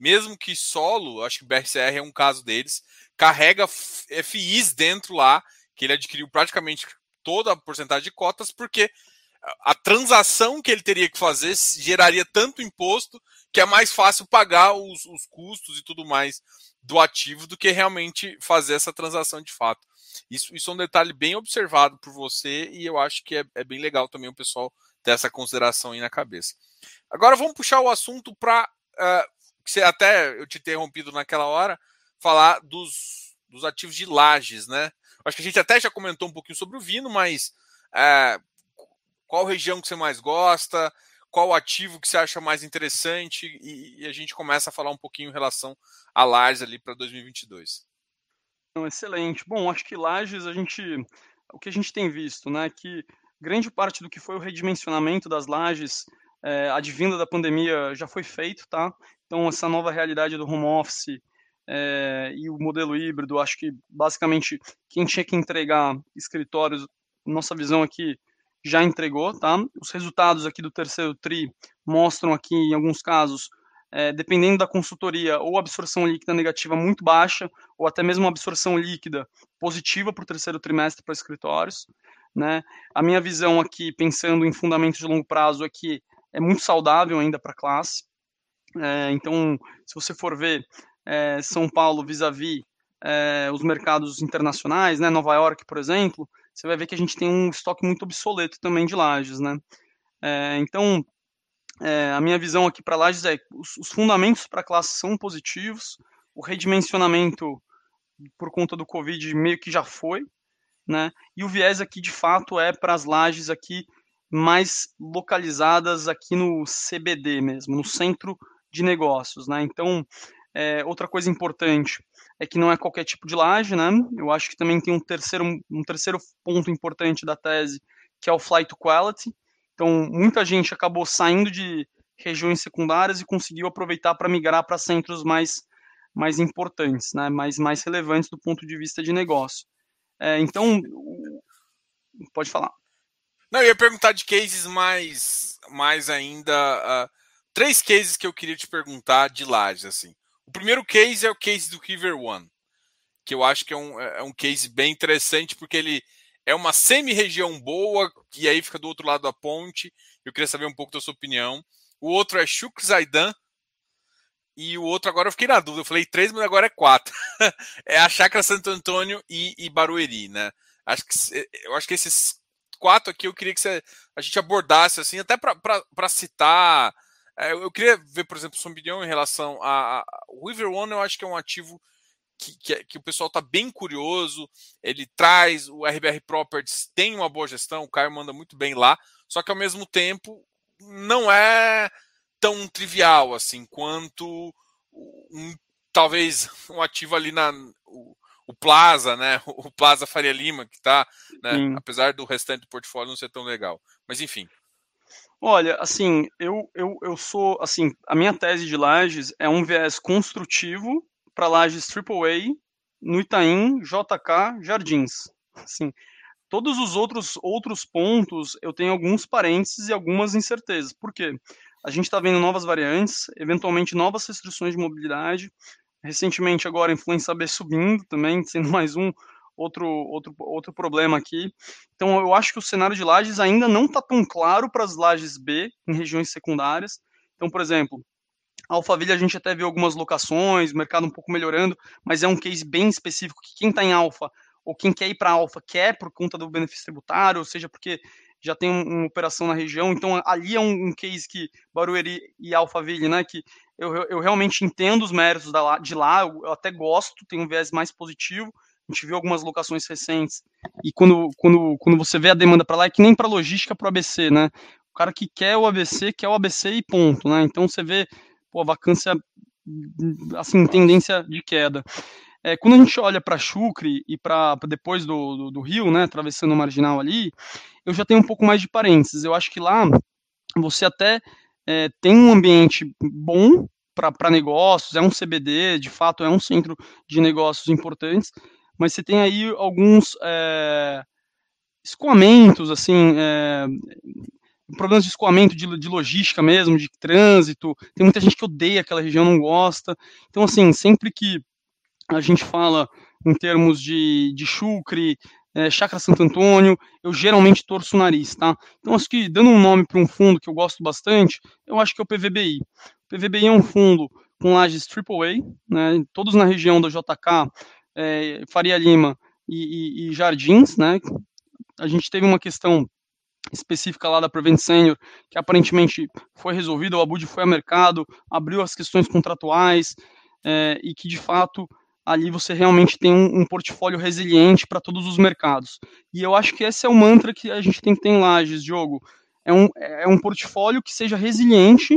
mesmo que solo, acho que o BRCR é um caso deles, carrega FIs dentro lá, que ele adquiriu praticamente toda a porcentagem de cotas, porque a transação que ele teria que fazer geraria tanto imposto que é mais fácil pagar os, os custos e tudo mais do ativo do que realmente fazer essa transação de fato. Isso, isso é um detalhe bem observado por você e eu acho que é, é bem legal também o pessoal ter essa consideração aí na cabeça. Agora vamos puxar o assunto para uh, você até eu te interrompido naquela hora, falar dos, dos ativos de lajes, né? Acho que a gente até já comentou um pouquinho sobre o Vino, mas é, qual região que você mais gosta, qual ativo que você acha mais interessante e, e a gente começa a falar um pouquinho em relação a lajes ali para 2022. Não, excelente. Bom, acho que lajes a gente, o que a gente tem visto, né, que grande parte do que foi o redimensionamento das lajes é, advinda da pandemia já foi feito, tá? Então, essa nova realidade do home office é, e o modelo híbrido, acho que basicamente quem tinha que entregar escritórios, nossa visão aqui já entregou, tá? Os resultados aqui do terceiro TRI mostram aqui, em alguns casos, é, dependendo da consultoria, ou absorção líquida negativa muito baixa, ou até mesmo absorção líquida positiva para o terceiro trimestre para escritórios. Né? A minha visão aqui, pensando em fundamentos de longo prazo, é que é muito saudável ainda para a classe. É, então, se você for ver é, São Paulo vis-à-vis é, os mercados internacionais, né, Nova York, por exemplo, você vai ver que a gente tem um estoque muito obsoleto também de lajes, né? É, então, é, a minha visão aqui para lajes é os, os fundamentos para a classe são positivos, o redimensionamento por conta do Covid meio que já foi, né? E o viés aqui de fato é para as lajes aqui mais localizadas aqui no CBD mesmo, no centro de negócios, né? Então, é, outra coisa importante é que não é qualquer tipo de laje, né? Eu acho que também tem um terceiro, um terceiro ponto importante da tese, que é o flight to quality. Então, muita gente acabou saindo de regiões secundárias e conseguiu aproveitar para migrar para centros mais, mais importantes, né? mais, mais relevantes do ponto de vista de negócio. É, então, pode falar. Não, eu ia perguntar de cases mais, mais ainda. Uh, três cases que eu queria te perguntar de lajes, assim. O primeiro case é o case do River One, que eu acho que é um, é, é um case bem interessante, porque ele é uma semi-região boa, e aí fica do outro lado da ponte. Eu queria saber um pouco da sua opinião. O outro é Shuk Zaidan, e o outro agora eu fiquei na dúvida. Eu falei três, mas agora é quatro. <laughs> é a Chácara Santo Antônio e, e Barueri, né? Acho que, eu acho que esses quatro aqui eu queria que você, a gente abordasse, assim, até para citar. É, eu queria ver, por exemplo, sua opinião em relação a. O River One, eu acho que é um ativo que, que, que, o pessoal está bem curioso. Ele traz, o RBR Properties tem uma boa gestão, o Caio manda muito bem lá, só que ao mesmo tempo não é tão trivial assim quanto um talvez <laughs> um ativo ali na o, o Plaza, né? <laughs> O Plaza Faria Lima, que tá, né? Apesar do restante do portfólio não ser tão legal. Mas enfim. Olha, assim, eu, eu, eu sou, assim, a minha tese de lajes é um viés construtivo para lajes AAA no Itaim, JK, Jardins. Assim, todos os outros, outros pontos eu tenho alguns parênteses e algumas incertezas. Por quê? A gente está vendo novas variantes, eventualmente novas restrições de mobilidade. Recentemente, agora, a influência B subindo também, <laughs> sendo mais um outro, outro, outro problema aqui. Então, eu acho que o cenário de lajes ainda não está tão claro para as lajes B em regiões secundárias. Então, por exemplo, a Alphaville a gente até viu algumas locações, mercado um pouco melhorando, mas é um case bem específico que quem está em Alfa ou quem quer ir para Alfa quer por conta do benefício tributário, ou seja, porque já tem uma operação na região, então ali é um, um case que Barueri e Alphaville, né, que eu, eu realmente entendo os méritos da, de lá, eu, eu até gosto, tem um viés mais positivo, a gente viu algumas locações recentes, e quando, quando, quando você vê a demanda para lá, é que nem para logística para o ABC, né? O cara que quer o ABC, quer o ABC e ponto, né? Então você vê pô, a vacância, assim, tendência de queda. É, quando a gente olha para Chucre e para depois do, do, do, Rio, né, atravessando o marginal ali, eu já tenho um pouco mais de parênteses. Eu acho que lá você até é, tem um ambiente bom para negócios, é um CBD, de fato é um centro de negócios importantes, mas você tem aí alguns é, escoamentos, assim, é, problemas de escoamento de, de, logística mesmo, de trânsito. Tem muita gente que odeia aquela região, não gosta. Então, assim, sempre que a gente fala em termos de, de chucre, é, Chácara Santo Antônio, eu geralmente torço o nariz, tá? Então, acho que dando um nome para um fundo que eu gosto bastante, eu acho que é o PVBI. O PVBI é um fundo com lajes AAA, né, todos na região da JK, é, Faria Lima e, e, e, Jardins, né? A gente teve uma questão específica lá da Prevent Senior, que aparentemente foi resolvida, o Abud foi ao mercado, abriu as questões contratuais, é, e que de fato ali você realmente tem um, um portfólio resiliente para todos os mercados. E eu acho que esse é o mantra que a gente tem que ter em Lages, Diogo. É um, é um portfólio que seja resiliente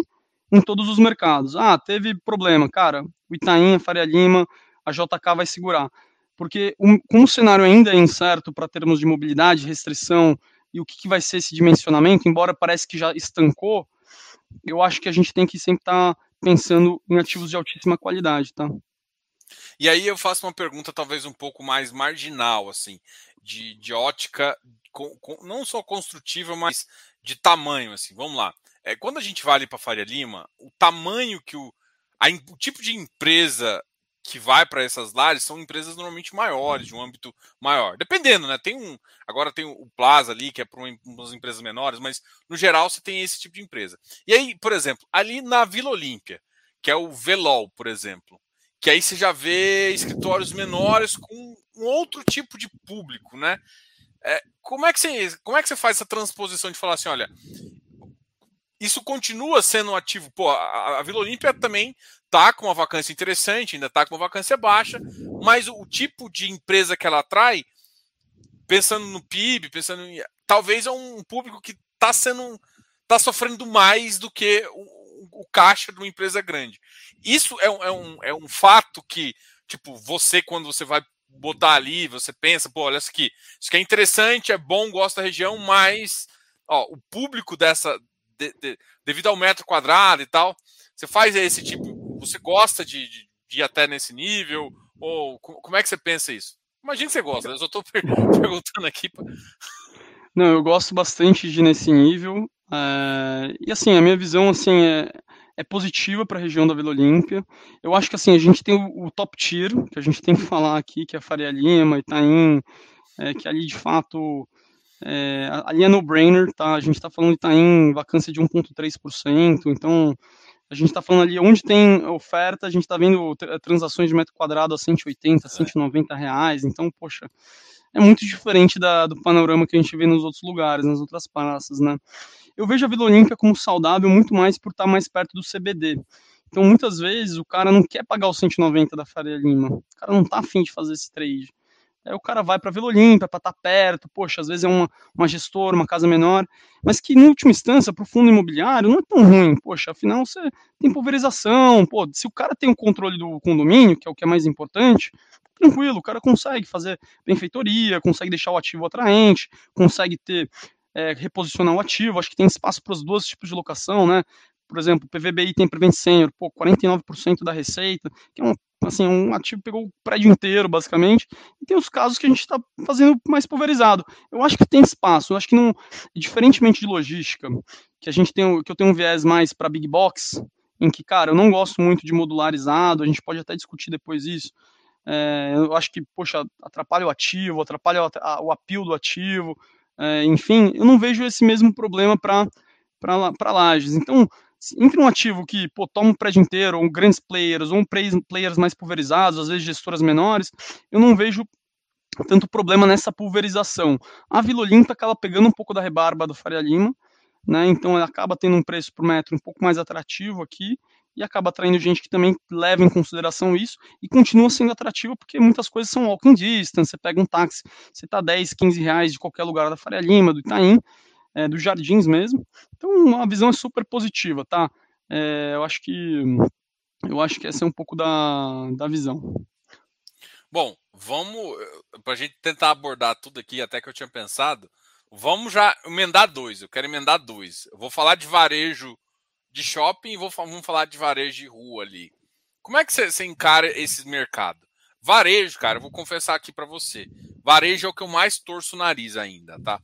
em todos os mercados. Ah, teve problema, cara, o Itaim, a Faria Lima, a JK vai segurar. Porque um, como o cenário ainda é incerto para termos de mobilidade, restrição e o que, que vai ser esse dimensionamento, embora parece que já estancou, eu acho que a gente tem que sempre estar tá pensando em ativos de altíssima qualidade, tá? E aí eu faço uma pergunta talvez um pouco mais marginal, assim, de, de ótica, com, com, não só construtiva, mas de tamanho, assim. Vamos lá. É, quando a gente vai ali para Faria Lima, o tamanho que o, a, o tipo de empresa que vai para essas lares são empresas normalmente maiores, de um âmbito maior. Dependendo, né? Tem um. Agora tem o Plaza ali, que é para umas empresas menores, mas no geral você tem esse tipo de empresa. E aí, por exemplo, ali na Vila Olímpia, que é o Velol, por exemplo, que aí você já vê escritórios menores com um outro tipo de público, né? É, como, é que você, como é que você faz essa transposição de falar assim, olha, isso continua sendo ativo. Pô, a, a Vila Olímpia também tá com uma vacância interessante, ainda tá com uma vacância baixa, mas o, o tipo de empresa que ela atrai, pensando no PIB, pensando em, talvez é um público que está sendo tá sofrendo mais do que o, caixa de uma empresa grande. Isso é um, é, um, é um fato que, tipo, você, quando você vai botar ali, você pensa, pô, olha isso aqui, isso aqui é interessante, é bom, gosto da região, mas ó, o público dessa, de, de, devido ao metro quadrado e tal, você faz esse tipo, você gosta de, de, de ir até nesse nível? Ou como é que você pensa isso? Imagina que você gosta, eu só estou <laughs> perguntando aqui. Não, eu gosto bastante de nesse nível. É... E assim, a minha visão assim, é, é positiva para a região da Vila Olímpia. Eu acho que assim, a gente tem o, o, top tier, que a gente tem que falar aqui, que é Faria Lima, Itaim, é, que ali de fato é, ali é no-brainer, tá? A gente está falando de tá em vacância de 1,3%, então a gente está falando ali onde tem oferta, a gente está vendo transações de metro quadrado a 180, 190 reais, então, poxa, é muito diferente da, do panorama que a gente vê nos outros lugares, nas outras praças, né? Eu vejo a Vila Olímpia como saudável muito mais por estar mais perto do CBD. Então, muitas vezes, o cara não quer pagar os 190 da Faria Lima. O cara não tá afim de fazer esse trade. é, o cara vai para Vila Olímpia, para estar tá perto, poxa, às vezes é uma, uma gestora, uma casa menor, mas que, em última instância, para o fundo imobiliário, não é tão ruim, poxa, afinal você tem pulverização, pô, se o cara tem o controle do condomínio, que é o que é mais importante, tranquilo, o cara consegue fazer benfeitoria, consegue deixar o ativo atraente, consegue ter é, reposicionar o ativo, acho que tem espaço para os dois tipos de locação, né? Por exemplo, PVBI tem Prevent Senior, pô, 49% da receita, que é um, assim, um ativo que pegou o prédio inteiro, basicamente, e tem os casos que a gente está fazendo mais pulverizado. Eu acho que tem espaço, eu acho que não, diferentemente de logística, que a gente tem, que eu tenho um viés mais para big box, em que, cara, eu não gosto muito de modularizado, a gente pode até discutir depois isso, é, eu acho que, poxa, atrapalha o ativo, atrapalha o, o apelo do ativo, é, enfim, eu não vejo esse mesmo problema para lajes. Então, entre um ativo que pô, toma um prédio inteiro, ou grandes players, ou um players mais pulverizados, às vezes gestoras menores, eu não vejo tanto problema nessa pulverização. A Vila Olimpa acaba pegando um pouco da rebarba do Faria Lima, né, então ela acaba tendo um preço por metro um pouco mais atrativo aqui, e acaba atraindo gente que também leva em consideração isso e continua sendo atrativo porque muitas coisas são walking distance, você pega um táxi, você está 10, 15 reais de qualquer lugar da Faria Lima, do Itaim, é, dos Jardins mesmo. Então a visão é super positiva, tá? É, eu acho que eu acho que essa é um pouco da, da visão. Bom, vamos para a gente tentar abordar tudo aqui até que eu tinha pensado. Vamos já emendar dois. Eu quero emendar dois. Eu vou falar de varejo de shopping e vou, vamos falar de varejo de rua ali. Como é que você, você encara esse mercado? Varejo, cara, eu vou confessar aqui para você. Varejo é o que eu mais torço o nariz ainda, tá?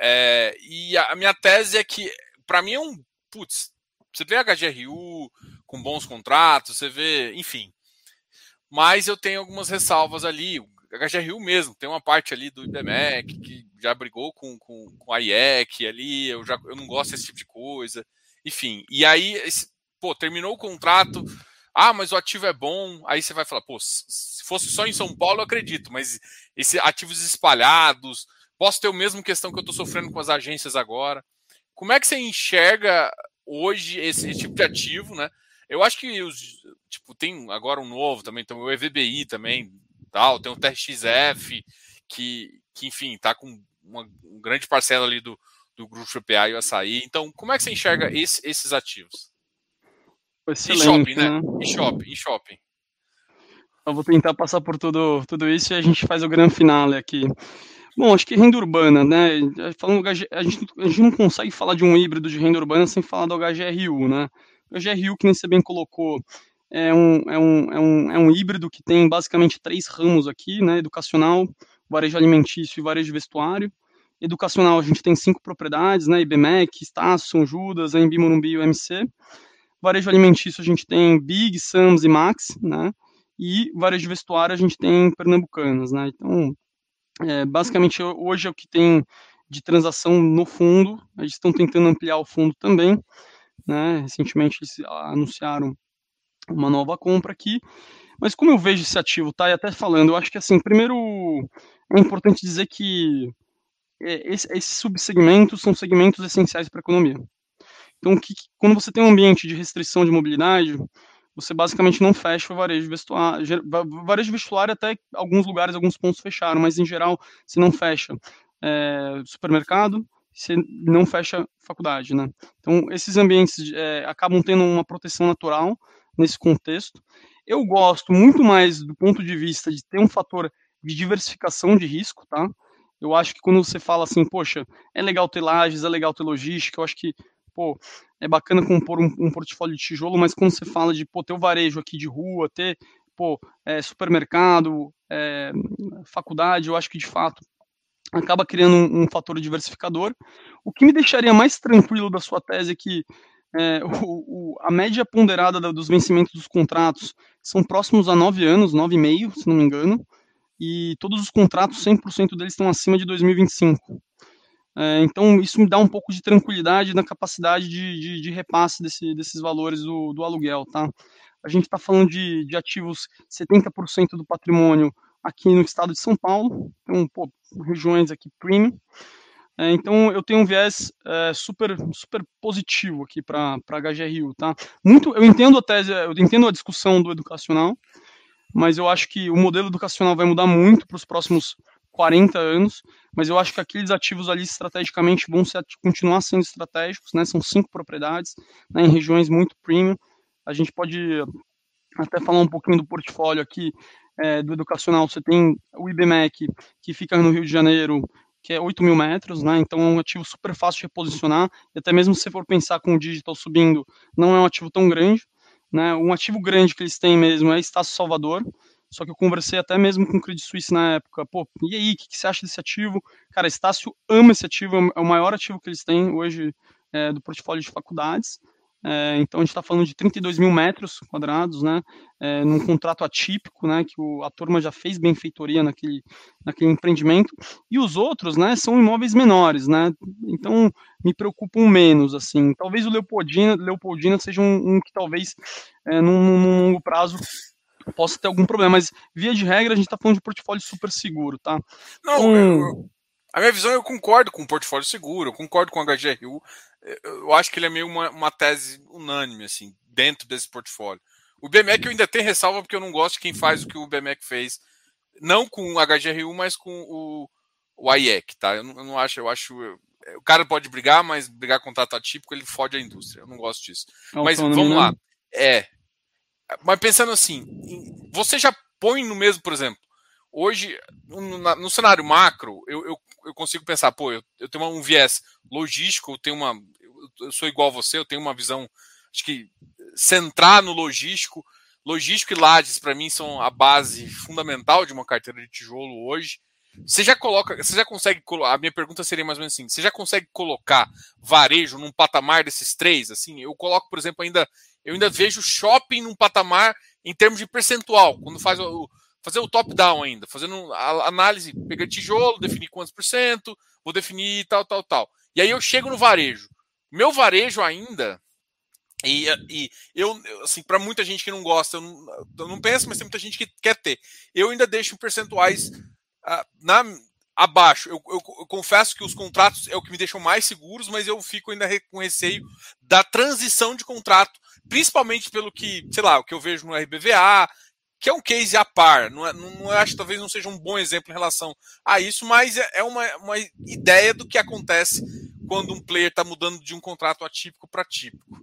É, e a, a, minha tese é que, para mim, é um. Putz, você vê HGRU com bons contratos, você vê, enfim. Mas eu tenho algumas ressalvas ali. HGRU mesmo, tem uma parte ali do IBMEC que já brigou com, com, com a IEC ali, eu, já, eu não gosto desse tipo de coisa. Enfim, e aí, esse, pô, terminou o contrato. Ah, mas o ativo é bom. Aí você vai falar, pô, se fosse só em São Paulo, eu acredito, mas esses ativos espalhados, posso ter o mesmo questão que eu estou sofrendo com as agências agora. Como é que você enxerga hoje esse, tipo de ativo, né? Eu acho que os, tipo, tem agora um novo também, tem o EVBI também, tal, tem o TRXF, que, que enfim, tá com uma, uma grande parcela ali do, do grupo GPA e o açaí. Então, como é que você enxerga esse, esses ativos? Excelente, e shopping, né? né? E shopping, e shopping. Eu vou tentar passar por tudo, tudo isso e a gente faz o grande finale aqui. Bom, acho que renda urbana, né? Falando HG, a, gente, a gente não consegue falar de um híbrido de renda urbana sem falar do HGRU, né? O HGRU, que nem você bem colocou, é um, é um, é um, é um híbrido que tem basicamente três ramos aqui, né? Educacional, varejo alimentício e varejo vestuário. Educacional, a gente tem cinco propriedades, né? IBMEC, Estácio, São Judas, AMB, Morumbi e UMC. Varejo alimentício, a gente tem Big, Sams e Max, né? E varejo vestuário, a gente tem Pernambucanas, né? Então, é, basicamente, hoje é o que tem de transação no fundo. Eles estão tentando ampliar o fundo também, né? Recentemente, eles anunciaram uma nova compra aqui. Mas como eu vejo esse ativo, tá? E até falando, eu acho que, assim, primeiro, é importante dizer que esses subsegmentos são segmentos essenciais para a economia. Então, que, quando você tem um ambiente de restrição de mobilidade, você basicamente não fecha o varejo vestuário. Varejo vestuário até alguns lugares, alguns pontos fecharam, mas em geral você não fecha é, supermercado, você não fecha faculdade, né? Então, esses ambientes é, acabam tendo uma proteção natural nesse contexto. Eu gosto muito mais do ponto de vista de ter um fator de diversificação de risco, tá? Eu acho que quando você fala assim, poxa, é legal ter lajes, é legal ter logística, eu acho que, pô, é bacana compor um, um portfólio de tijolo, mas quando você fala de, pô, ter o varejo aqui de rua, ter, pô, é, supermercado, é, faculdade, eu acho que, de fato, acaba criando um, um, fator diversificador. O que me deixaria mais tranquilo da sua tese é que é, <laughs> o, o, a média ponderada dos vencimentos dos contratos são próximos a nove anos, nove e meio, se não me engano e todos os contratos, 100% deles estão acima de 2025. É, então, isso me dá um pouco de tranquilidade na capacidade de, de, de repasse desse, desses valores do, do, aluguel. Tá? A gente está falando de, de ativos, 70% do patrimônio aqui no estado de São Paulo, então, pô, regiões aqui premium. É, então, eu tenho um viés é, super, super positivo aqui para a HGRU. Tá? Muito, eu entendo a tese, eu entendo a discussão do educacional, mas eu acho que o modelo educacional vai mudar muito para os próximos 40 anos, mas eu acho que aqueles ativos ali estrategicamente vão ser, continuar sendo estratégicos, né? São cinco propriedades né, em regiões muito premium. A gente pode até falar um pouquinho do portfólio aqui é, do educacional. Você tem o IBMEC, que fica no Rio de Janeiro, que é 8 mil metros, né? Então é um ativo super fácil de reposicionar. E até mesmo se você for pensar com o digital subindo, não é um ativo tão grande. Né? Um ativo grande que eles têm mesmo é Estácio Salvador. Só que eu conversei até mesmo com o Credit Suisse na época. Pô, e aí, o que, que, você acha desse ativo? Cara, Estácio ama esse ativo, é o maior ativo que eles têm hoje é, do portfólio de faculdades. É, então a gente está falando de 32 mil metros quadrados, né, é, num contrato atípico, né, que o, a turma já fez benfeitoria naquele, naquele empreendimento, e os outros, né, são imóveis menores, né, então me preocupam menos, assim, talvez o Leopoldina, Leopoldina seja um, um que talvez é, num, num, longo prazo possa ter algum problema, mas via de regra a gente está falando de portfólio super seguro, tá? Não, então, eu, a minha visão eu concordo com o portfólio seguro, eu concordo com o HGRU, eu acho que ele é meio uma, uma tese unânime, assim, dentro desse portfólio. O BMEC eu ainda tenho ressalva porque eu não gosto de quem faz o que o BMEC fez, não com o HGRU, mas com o, o IEC, tá? Eu não, eu não acho, eu acho. o cara pode brigar, mas brigar com contrato atípico ele fode a indústria. Eu não gosto disso. Mas vamos lá. É. Mas pensando assim, você já põe no mesmo, por exemplo, hoje, no, no cenário macro, eu, eu eu consigo pensar, pô, eu, eu tenho um viés logístico, eu tenho uma. Eu sou igual a você, eu tenho uma visão, acho que centrar no logístico. Logístico e lajes, para mim, são a base fundamental de uma carteira de tijolo hoje. Você já coloca, você já consegue. A minha pergunta seria mais ou menos assim: você já consegue colocar varejo num patamar desses três? Assim, eu coloco, por exemplo, ainda. Eu ainda vejo shopping num patamar em termos de percentual. Quando faz o, fazer o top-down ainda, fazendo a análise, pegar tijolo, definir quantos por cento, vou definir tal, tal, tal. E aí eu chego no varejo. Meu varejo ainda, e, e eu, assim, para muita gente que não gosta, eu não, eu não, penso, mas tem muita gente que quer ter. Eu ainda deixo percentuais uh, na, abaixo. Eu, eu, eu, confesso que os contratos é o que me deixam mais seguros, mas eu fico ainda com receio da transição de contrato, principalmente pelo que, sei lá, o que eu vejo no RBVA, que é um case a par. Não, é, não, acho que talvez não seja um bom exemplo em relação a isso, mas é, é uma, uma ideia do que acontece quando um player está mudando de um contrato atípico para típico.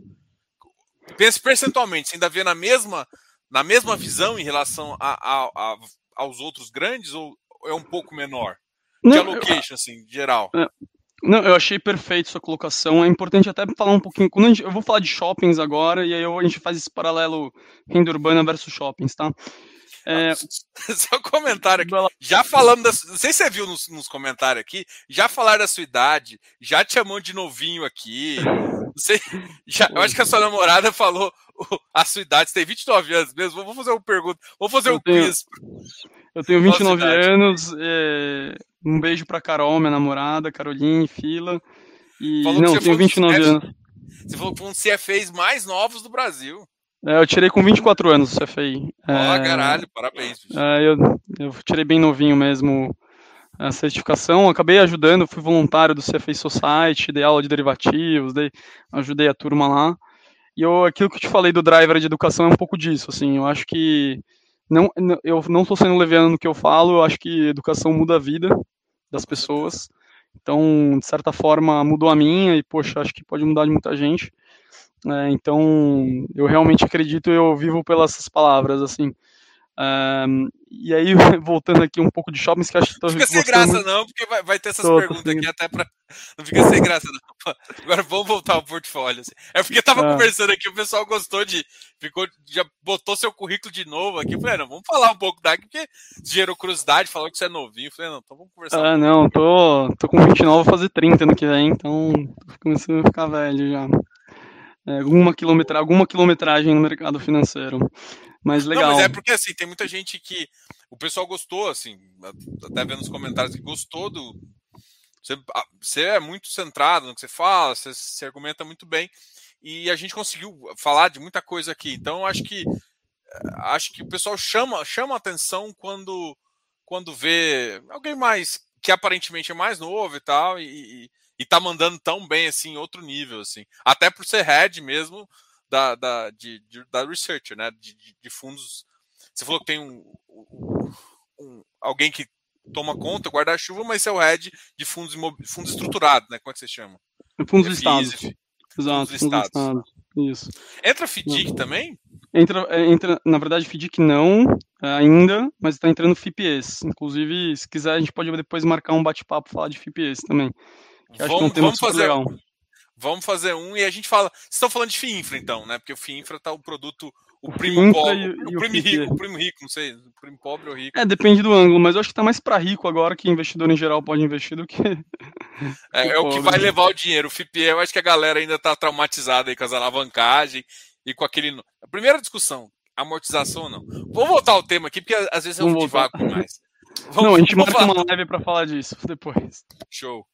Pense percentualmente, você ainda vê na mesma, na mesma visão em relação a, a, a, aos outros grandes ou é um pouco menor? De allocation, assim, geral. É, não, eu achei perfeito sua colocação. É importante até falar um pouquinho. Quando gente, eu vou falar de shoppings agora, e aí a gente faz esse paralelo renda urbana versus shoppings, tá? É... Só <laughs> um comentário aqui. Já falando das. Não sei se você viu nos, nos comentários aqui. Já falaram da sua idade. Já te chamou de novinho aqui. Não sei. <laughs> Já, eu acho que a sua namorada falou a sua idade. Você tem 29 anos mesmo. Vou fazer uma pergunta. Vou fazer um tenho, quiz. Eu tenho 29 anos. É... Um beijo pra Carol, minha namorada, Caroline, Fila. E falou não, tenho 29 anos. Você falou que foi um CFAs mais novos do Brasil. É, eu tirei com 24 anos o. Ó, oh, é, caralho, parabéns. É, eu, eu tirei bem novinho mesmo a certificação, acabei ajudando, fui voluntário do CFA Society, dei aula de derivativos, dei, ajudei a turma lá. E eu, aquilo que eu te falei do driver de educação é um pouco disso, assim, eu acho que não, eu não estou sendo leviano no que eu falo, eu acho que educação muda a vida, das pessoas. Então, de certa forma, mudou a minha e, poxa, acho que pode mudar de muita gente. É, então, eu realmente acredito, eu vivo pelas palavras, assim. Um, e aí, <laughs> voltando aqui um pouco de shoppings, que acho que Não fica sem graça, muito... não, porque vai, vai ter essas tô, perguntas tô aqui até para. <laughs> Não fica sem graça, não. Agora vamos voltar ao portfólio. Assim. É porque tava ah. conversando aqui, o pessoal gostou de. Ficou, já botou seu currículo de novo aqui. Eu falei, não, vamos falar um pouco daqui, porque gerou curiosidade, falou que você é novinho. Eu falei, não, então vamos conversar. Ah, um não, tô, tô com 29, vou fazer 30 no que vem, então tô começando a ficar velho já. É, alguma, quilometra, alguma quilometragem no mercado financeiro. Mas legal. Não, mas é porque assim, tem muita gente que. O pessoal gostou, assim, até vendo nos comentários que gostou do. Você, você é muito centrado no que você fala, você, argumenta muito bem. E a gente conseguiu falar de muita coisa aqui. Então, acho que acho que o pessoal chama, chama atenção quando, quando vê alguém mais que aparentemente é mais novo e tal, e, e tá mandando tão bem assim, outro nível, assim. Até por ser head mesmo, da, da, de, de, da research, né? De, de, fundos você falou que tem um, um, um alguém que toma conta, guarda-chuva, mas é o head de fundos, fundos estruturados, né? Como é que você chama? Fundos listados. Exato, fundos listados. Isso. Entra FDIC também? Entra, é, entra, na verdade, FDIC não ainda, mas está entrando FIPES. Inclusive, se quiser, a gente pode depois marcar um bate-papo falar de FIPES também. Que vamos, acho que é um vamos fazer, legal. Vamos fazer um e a gente fala. Vocês estão falando de FIINFRA, então, né? Porque o FIINFRA tá o produto o, o primo pobre, e, o, primo rico, o primo rico, não sei, o primo pobre ou rico. É, depende do ângulo, mas eu acho que tá mais para rico agora que investidor em geral pode investir do que. <laughs> É, <laughs> é o que vai levar o dinheiro. O FIPE, eu acho que a galera ainda tá traumatizada aí com as alavancagens e com aquele. A primeira discussão, amortização ou não. Vou voltar ao tema aqui, porque às vezes é um divago mais. Vamos, não, a gente marca falar. uma live para falar disso depois. Show.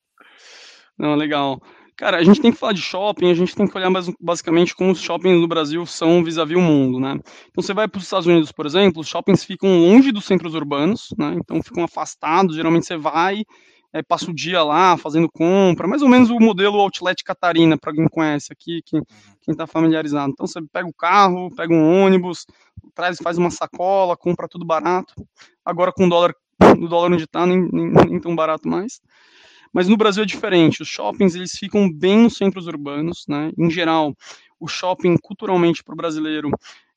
Não, legal. Cara, a gente tem que falar de shopping, a gente tem que olhar basicamente como os shoppings no Brasil são vis-à-vis -vis o mundo, né? Então você vai para os Estados Unidos, por exemplo, os shoppings ficam longe dos centros urbanos, né? Então ficam afastados, geralmente você vai, é, passa o dia lá fazendo compra, mais ou menos o modelo Outlet Catarina, para quem conhece aqui, quem está familiarizado. Então você pega o carro, pega um ônibus, traz, faz uma sacola, compra tudo barato. Agora com o dólar, o dólar onde está, nem, nem, nem tão barato mais. Mas no Brasil é diferente. Os shoppings eles ficam bem nos centros urbanos, né? Em geral, o shopping culturalmente para o brasileiro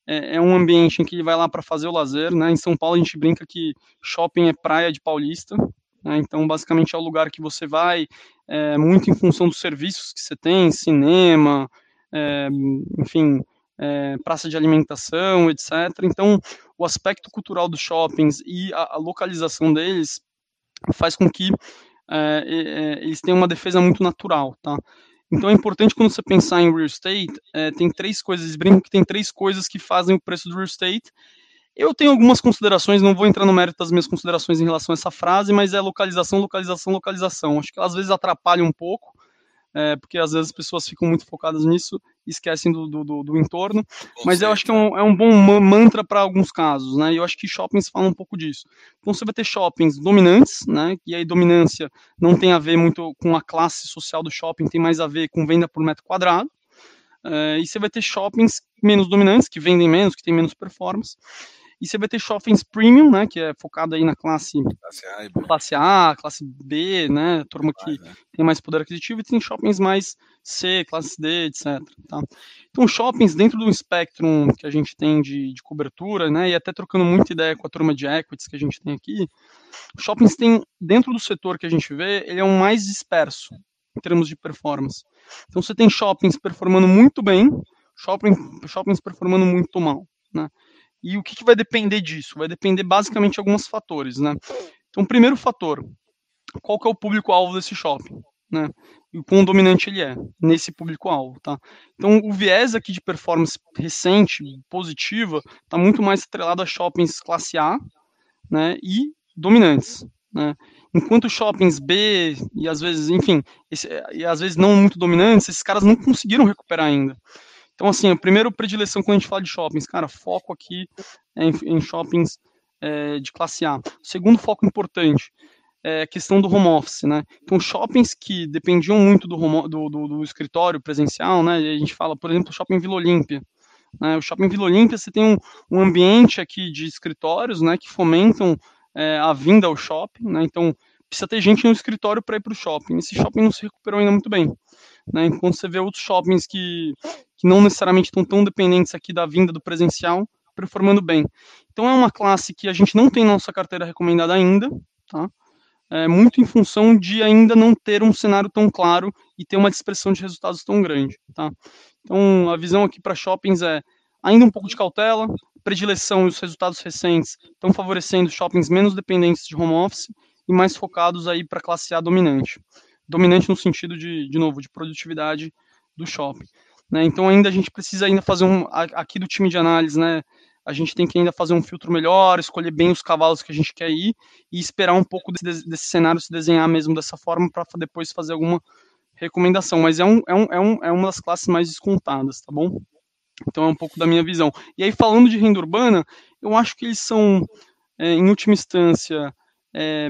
é, é, um ambiente em que ele vai lá para fazer o lazer, né? Em São Paulo a gente brinca que shopping é praia de paulista. Né? Então, basicamente é o lugar que você vai é, muito em função dos serviços que você tem, cinema, é, enfim, é, praça de alimentação, etc. Então, o aspecto cultural dos shoppings e a, a localização deles faz com que é, é, eles têm uma defesa muito natural, tá? Então é importante quando você pensar em real estate, é, tem três coisas, brincam que tem três coisas que fazem o preço do real estate. Eu tenho algumas considerações, não vou entrar no mérito das minhas considerações em relação a essa frase, mas é localização, localização, localização. Acho que às vezes atrapalha um pouco, é, porque às vezes as pessoas ficam muito focadas nisso e esquecem do, do, do, do entorno. Mas eu acho que é um, é um bom mantra para alguns casos, né? E eu acho que shoppings falam um pouco disso. Então você vai ter shoppings dominantes, né? E aí dominância não tem a ver muito com a classe social do shopping, tem mais a ver com venda por metro quadrado. É, e você vai ter shoppings menos dominantes, que vendem menos, que têm menos performance. E você vai ter shoppings premium, né, que é focado aí na classe, classe, A, classe A, classe B, né, turma que né? tem mais poder aquisitivo, e tem shoppings mais C, classe D, etc. Tá? Então, shoppings dentro do espectro que a gente tem de, de cobertura, né, e até trocando muita ideia com a turma de equities que a gente tem aqui, shoppings tem, dentro do setor que a gente vê, ele é o mais disperso em termos de performance. Então, você tem shoppings performando muito bem, shopping, shoppings performando muito mal, né? E o que, que vai depender disso? Vai depender basicamente de alguns fatores, né? Então, primeiro fator, qual que é o público-alvo desse shopping, né? E o quão dominante ele é nesse público-alvo, tá? Então, o viés aqui de performance recente, positiva, está muito mais atrelado a shoppings classe A, né? E dominantes, né? Enquanto shoppings B e às vezes, enfim, esse, e às vezes não muito dominantes, esses caras não conseguiram recuperar ainda. Então, assim, a primeira predileção quando a gente fala de shoppings, cara, foco aqui é em, em shoppings é, de classe A. O segundo foco importante é a questão do home office, né? Então, shoppings que dependiam muito do, home, do, do, do escritório presencial, né? A gente fala, por exemplo, shopping Vila Olímpia. Né? O shopping Vila Olímpia, você tem um, um ambiente aqui de escritórios, né? Que fomentam é, a vinda ao shopping, né? Então, precisa ter gente no escritório para ir para o shopping. Esse shopping não se recuperou ainda muito bem. Né? Enquanto você vê outros shoppings que que não necessariamente estão tão dependentes aqui da vinda do presencial, performando bem. Então é uma classe que a gente não tem nossa carteira recomendada ainda, tá? É muito em função de ainda não ter um cenário tão claro e ter uma dispersão de resultados tão grande, tá? Então a visão aqui para shoppings é ainda um pouco de cautela, predileção e os resultados recentes estão favorecendo shoppings menos dependentes de home office e mais focados aí para classe A dominante. Dominante no sentido de, de novo, de produtividade do shopping. Né? Então ainda a gente precisa ainda fazer um aqui do time de análise, né? A gente tem que ainda fazer um filtro melhor, escolher bem os cavalos que a gente quer ir e esperar um pouco desse, desse cenário se desenhar mesmo dessa forma para depois fazer alguma recomendação. Mas é, um, é, um, é, um, é uma das classes mais descontadas, tá bom? Então é um pouco da minha visão. E aí, falando de renda urbana, eu acho que eles são, é, em última instância, é,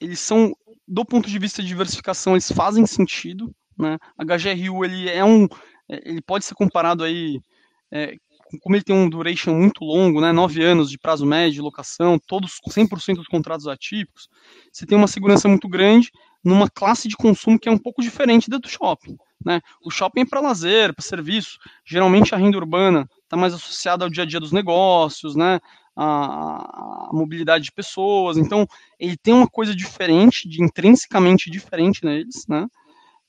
eles são, do ponto de vista de diversificação, eles fazem sentido. Né? HGRU ele é um, é, ele pode ser comparado aí é, como ele tem um duration muito longo, né, nove anos de prazo médio de locação, todos 100% dos contratos atípicos, você tem uma segurança muito grande numa classe de consumo que é um pouco diferente da do shopping. Né? O shopping é para lazer, para serviço. Geralmente a renda urbana está mais associada ao dia a dia dos negócios, né? A, a, mobilidade de pessoas. Então, ele tem uma coisa diferente, de intrinsecamente diferente neles, né?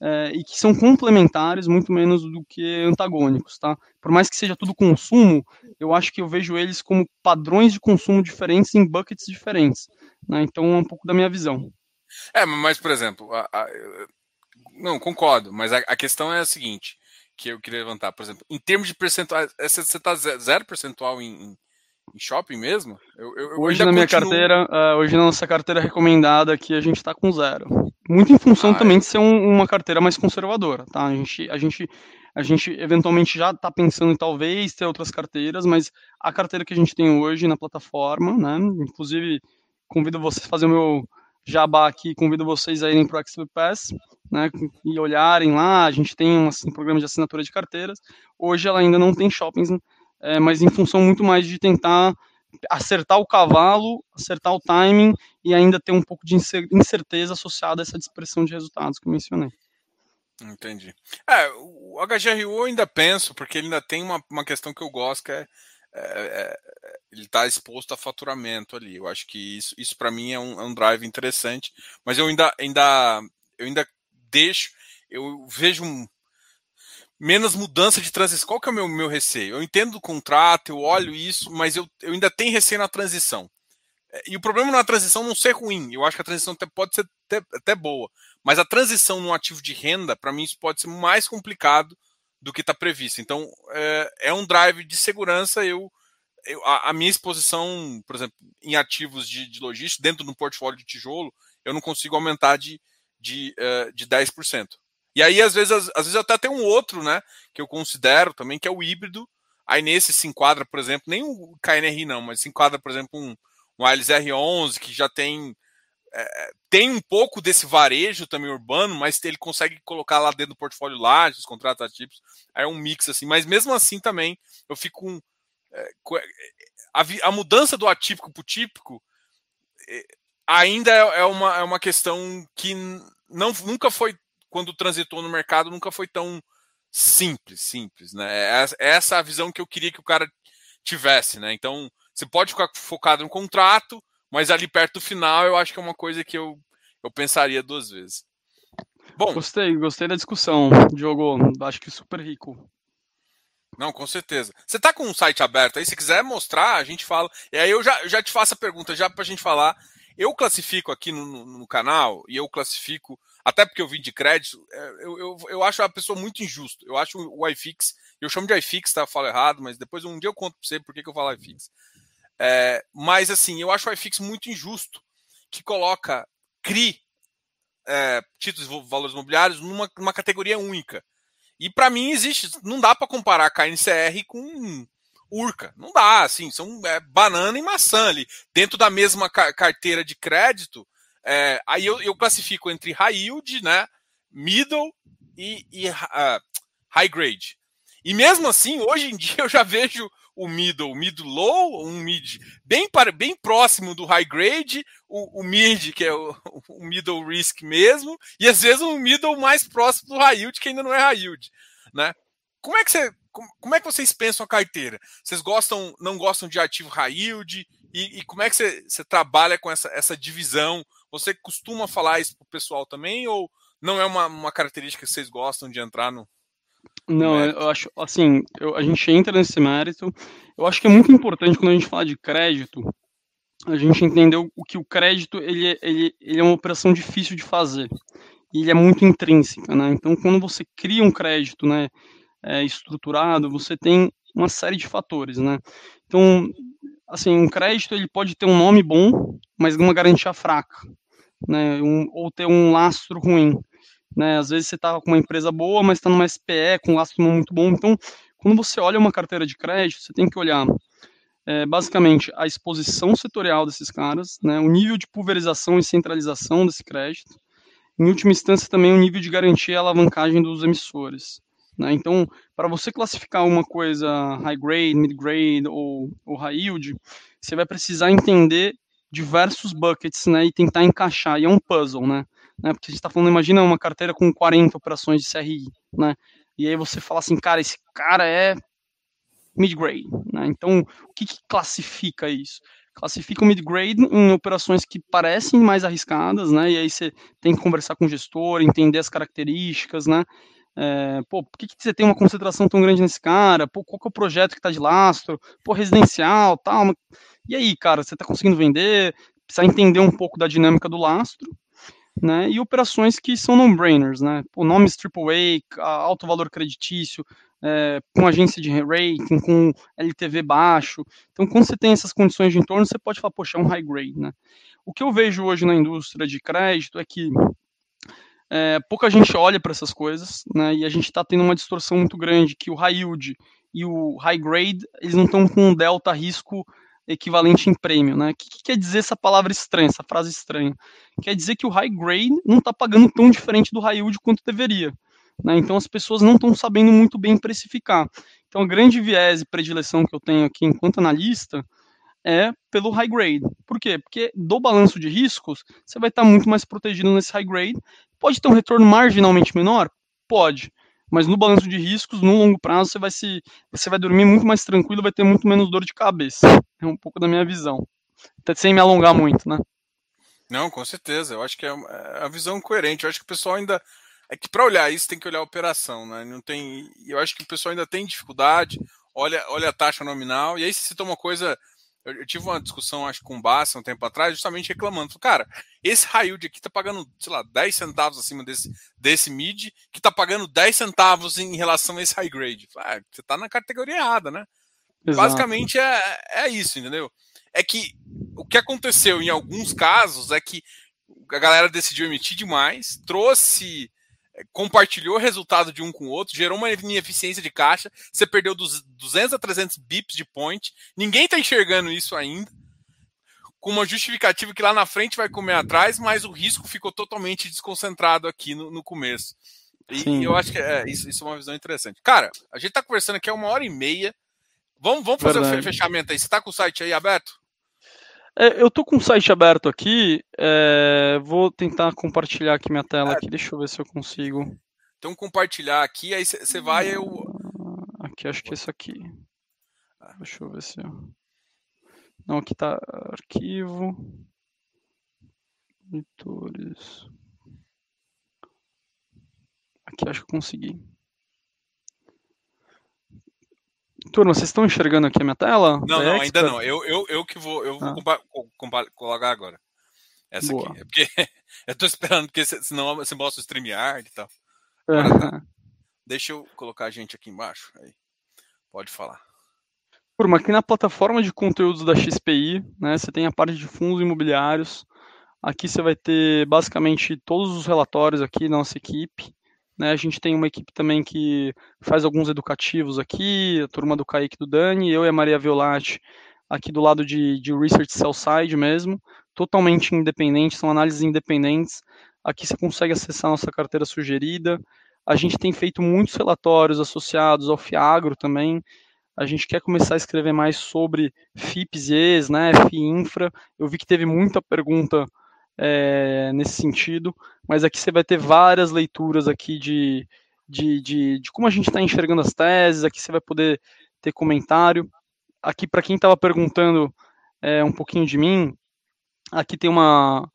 É, e que são complementares muito menos do que antagônicos, tá? Por mais que seja tudo consumo, eu acho que eu vejo eles como padrões de consumo diferentes em buckets diferentes, né? Então, é um pouco da minha visão. É, mas, por exemplo, a, a, não, concordo, mas a, a, questão é a seguinte, que eu queria levantar, por exemplo, em termos de percentual, você está zero percentual em, em shopping mesmo? Eu, eu, hoje na minha continuo... carteira, uh, hoje na nossa carteira recomendada aqui, a gente está com zero. Muito em função ah, também é. de ser um, uma carteira mais conservadora, tá? A gente, a gente, a gente eventualmente já está pensando em talvez ter outras carteiras, mas a carteira que a gente tem hoje na plataforma, né? Inclusive, convido vocês a fazer o meu jabá aqui, convido vocês a irem para o Expert Pass, né, e olharem lá, a gente tem um, um programa de assinatura de carteiras, hoje ela ainda não tem shoppings, é, mas em função muito mais de tentar acertar o cavalo, acertar o timing e ainda ter um pouco de incerteza associada a essa dispersão de resultados que eu mencionei. Entendi. É, o HGRU eu ainda penso, porque ele ainda tem uma, uma questão que eu gosto, que é, é, é ele está exposto a faturamento ali. Eu acho que isso, isso para mim é um, é um, drive interessante, mas eu ainda, ainda, eu ainda deixo, eu vejo um, menos mudança de transição. Qual que é o meu, meu receio? Eu entendo o contrato, eu olho isso, mas eu, eu ainda tenho receio na transição. É, e o problema na transição não ser ruim. Eu acho que a transição até pode ser até, até boa. Mas a transição no ativo de renda, para mim, isso pode ser mais complicado do que está previsto. Então, é, é, um drive de segurança. Eu, eu a, a, minha exposição, por exemplo, em ativos de, de logística, dentro do portfólio de tijolo, eu não consigo aumentar de de, uh, de 10%. E aí, às vezes, às, às, vezes até tem um outro, né, que eu considero também, que é o híbrido. Aí nesse se enquadra, por exemplo, nem o KNRI não, mas se enquadra, por exemplo, um, um Ailes R11, que já tem é, tem um pouco desse varejo também urbano, mas ele consegue colocar lá dentro do portfólio lajes, contratos atípicos, é um mix assim, mas mesmo assim também eu fico com, é, a, a, mudança do atípico para o típico ainda é, é, uma, é uma questão que não, nunca foi, quando transitou no mercado, nunca foi tão simples, simples, né? É, é essa a visão que eu queria que o cara tivesse, né? Então, você pode ficar focado no contrato, mas ali perto do final eu acho que é uma coisa que eu, eu pensaria duas vezes. Bom, gostei, gostei da discussão, Diogo. Acho que super rico. Não, com certeza. Você tá com um site aberto aí, se quiser mostrar, a gente fala. E aí eu já, já te faço a pergunta, já pra gente falar. Eu classifico aqui no, no, no, canal, e eu classifico, até porque eu vim de crédito, é, eu, eu, eu acho a pessoa muito injusto. Eu acho o iFix, eu chamo de iFix, tá? Eu falo errado, mas depois um dia eu conto pra você por que, que eu falo iFix. É, mas assim, eu acho o iFix muito injusto, que coloca CRI, é, títulos de valores imobiliários, numa, numa categoria única. E para mim existe, não dá para comparar KNCR com Urca. Não dá, assim, são é, banana e maçã ali. Dentro da mesma ca carteira de crédito, é, aí eu, eu, classifico entre high yield, né, middle e, e uh, high grade. E mesmo assim, hoje em <laughs> dia eu já vejo o middle, mid low, um mid bem, para, bem próximo do high grade, o, o mid, que é o, <laughs> o, middle risk mesmo, e às vezes um middle mais próximo do high yield, que ainda não é high yield. Né? Como é que você como é que vocês pensam a carteira? Vocês gostam, não gostam de ativo high yield? E, e como é que você, você, trabalha com essa, essa divisão? Você costuma falar isso para o pessoal também? Ou não é uma, uma característica que vocês gostam de entrar no. Não, eu acho, assim, eu, a gente entra nesse mérito. Eu acho que é muito importante quando a gente fala de crédito, a gente entendeu o que o crédito ele, é, ele, ele é uma operação difícil de fazer. E ele é muito intrínseca, né? Então, quando você cria um crédito, né? é, estruturado, você tem uma série de fatores, né? Então, assim, um crédito ele pode ter um nome bom, mas uma garantia fraca, né? Um, ou ter um lastro ruim, né? Às vezes você está com uma empresa boa, mas está numa SPE com um lastro muito bom. Então, quando você olha uma carteira de crédito, você tem que olhar é, basicamente a exposição setorial desses caras, né? O nível de pulverização e centralização desse crédito. Em última instância, também o nível de garantia e alavancagem dos emissores. Né? Então, para você classificar uma coisa high grade, mid grade ou, ou high yield, você vai precisar entender diversos buckets né, e tentar encaixar. E é um puzzle, né? né porque a gente está falando, imagina uma carteira com 40 operações de CRI, né? E aí você fala assim, cara, esse cara é mid-grade. Né? Então, o que, que classifica isso? Classifica o mid-grade em operações que parecem mais arriscadas, né? E aí você tem que conversar com o gestor, entender as características, né? É, pô, por que, que, você tem uma concentração tão grande nesse cara? Pô, qual que é o projeto que está de lastro? Pô, residencial, tal. E aí, cara, você está conseguindo vender? Precisa entender um pouco da dinâmica do lastro, né? E operações que são non-brainers, né? Pô, nomes AAA, alto valor creditício, é, com agência de rating, com LTV baixo. Então, quando você tem essas condições de entorno, você pode falar, poxa, é um high grade, né? O que eu vejo hoje na indústria de crédito é que é, pouca gente olha para essas coisas, né? E a gente está tendo uma distorção muito grande que o high yield e o high grade eles não estão com um delta risco equivalente em prêmio, né? O que, que, quer dizer essa palavra estranha, essa frase estranha? Quer dizer que o high grade não está pagando tão diferente do high yield quanto deveria. Né? Então as pessoas não estão sabendo muito bem precificar. Então a grande viés e predileção que eu tenho aqui enquanto analista é pelo high grade. Por quê? Porque do balanço de riscos, você vai estar muito mais protegido nesse high grade. Pode ter um retorno marginalmente menor? Pode. Mas no balanço de riscos, no longo prazo, você vai se você vai dormir muito mais tranquilo, vai ter muito menos dor de cabeça. É um pouco da minha visão. Até sem me alongar muito, né? Não, com certeza. Eu acho que é, é a visão coerente. Eu acho que o pessoal ainda é que para olhar isso tem que olhar a operação, né? Não tem, eu acho que o pessoal ainda tem dificuldade. Olha, olha a taxa nominal e aí se citou uma coisa eu, eu, tive uma discussão, acho, com o Bassa um tempo atrás, justamente reclamando. Cara, esse high yield aqui tá pagando, sei lá, 10 centavos acima desse, desse mid, que tá pagando 10 centavos em relação a esse high grade. Ah, você tá na categoria errada, né? Exato. Basicamente é, é isso, entendeu? É que o que aconteceu em alguns casos é que a galera decidiu emitir demais, trouxe compartilhou o resultado de um com o outro, gerou uma ineficiência de caixa, você perdeu dos 200 a 300 bips de point, ninguém está enxergando isso ainda, com uma justificativa que lá na frente vai comer atrás, mas o risco ficou totalmente desconcentrado aqui no, no começo. E Sim. eu acho que é, isso, isso, é uma visão interessante. Cara, a gente está conversando aqui há uma hora e meia. Vamos, vamos fazer o fechamento aí. Você está com o site aí aberto? É, eu tô com o site aberto aqui, é, vou tentar compartilhar aqui minha tela aqui, deixa eu ver se eu consigo. Então compartilhar aqui, aí você vai eu aqui acho que é isso aqui. Deixa eu ver se eu... Não, aqui tá arquivo editores. Aqui acho que eu consegui. Turma, vocês estão enxergando aqui a minha tela? Não, não, ainda não. Eu, eu, eu que vou, eu ah. vou colocar agora. Essa Boa. aqui. É porque <laughs> eu tô esperando, porque senão você mostra o StreamYard e tal. Tá. Deixa eu colocar a gente aqui embaixo. Aí. Pode falar. Turma, aqui na plataforma de conteúdos da XPI, né, você tem a parte de fundos imobiliários. Aqui você vai ter basicamente todos os relatórios aqui da nossa equipe. Né? A gente tem uma equipe também que faz alguns educativos aqui, a turma do Kaique do Dani, eu e a Maria Violati aqui do lado de, de Research Cell Side mesmo, totalmente independente, são análises independentes. Aqui você consegue acessar a nossa carteira sugerida. A gente tem feito muitos relatórios associados ao FIAGRO também. A gente quer começar a escrever mais sobre FIPS e ES, né, FIINFRA. Eu vi que teve muita pergunta é, nesse sentido, mas aqui você vai ter várias leituras aqui de, de, de, de como a gente está enxergando as teses, aqui você vai poder ter comentário. Aqui, para quem estava perguntando é, um pouquinho de mim, aqui tem uma.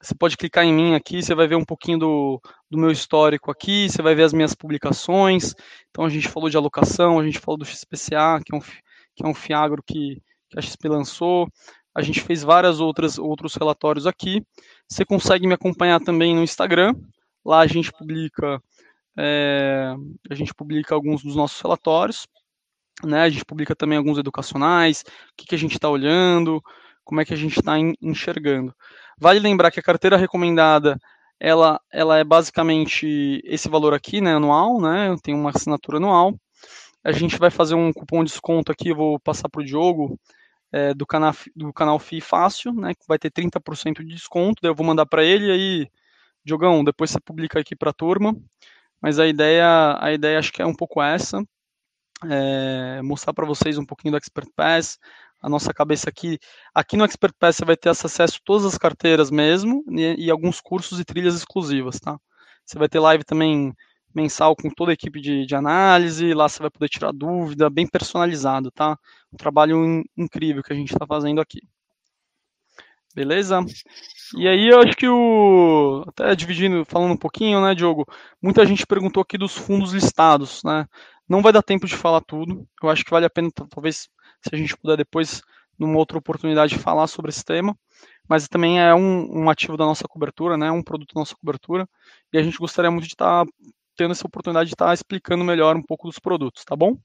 Você pode clicar em mim aqui, você vai ver um pouquinho do, do meu histórico aqui, você vai ver as minhas publicações. Então a gente falou de alocação, a gente falou do XPCA, que é um, que é um Fiagro que, que a XP lançou. A gente fez várias outras outros relatórios aqui. Você consegue me acompanhar também no Instagram. Lá a gente publica é, a gente publica alguns dos nossos relatórios. Né? A gente publica também alguns educacionais, o que, que a gente está olhando, como é que a gente está enxergando. Vale lembrar que a carteira recomendada ela, ela é basicamente esse valor aqui, né, anual, né, tem uma assinatura anual. A gente vai fazer um cupom de desconto aqui, vou passar para o Diogo, é, do, canal, do canal FI Fácil, né, que vai ter 30% de desconto, daí eu vou mandar para ele, aí, Diogão, depois você publica aqui para a turma. mas a ideia, a ideia acho que é um pouco essa, é, mostrar para vocês um pouquinho do Expert Pass, a nossa cabeça aqui. Aqui no Expert Pass você vai ter acesso a todas as carteiras mesmo e, e, alguns cursos e trilhas exclusivas, tá? Você vai ter live também mensal com toda a equipe de, de análise, lá você vai poder tirar dúvida, bem personalizado, tá? Um trabalho in, incrível que a gente está fazendo aqui. Beleza? E aí eu acho que o. Até dividindo, falando um pouquinho, né, Diogo? Muita gente perguntou aqui dos fundos listados, né? Não vai dar tempo de falar tudo. Eu acho que vale a pena, talvez, se a gente puder depois, numa outra oportunidade, falar sobre esse tema. Mas também é um, um ativo da nossa cobertura, né? Um produto da nossa cobertura. E a gente gostaria muito de estar tá tendo essa oportunidade de estar tá explicando melhor um pouco dos produtos, tá bom?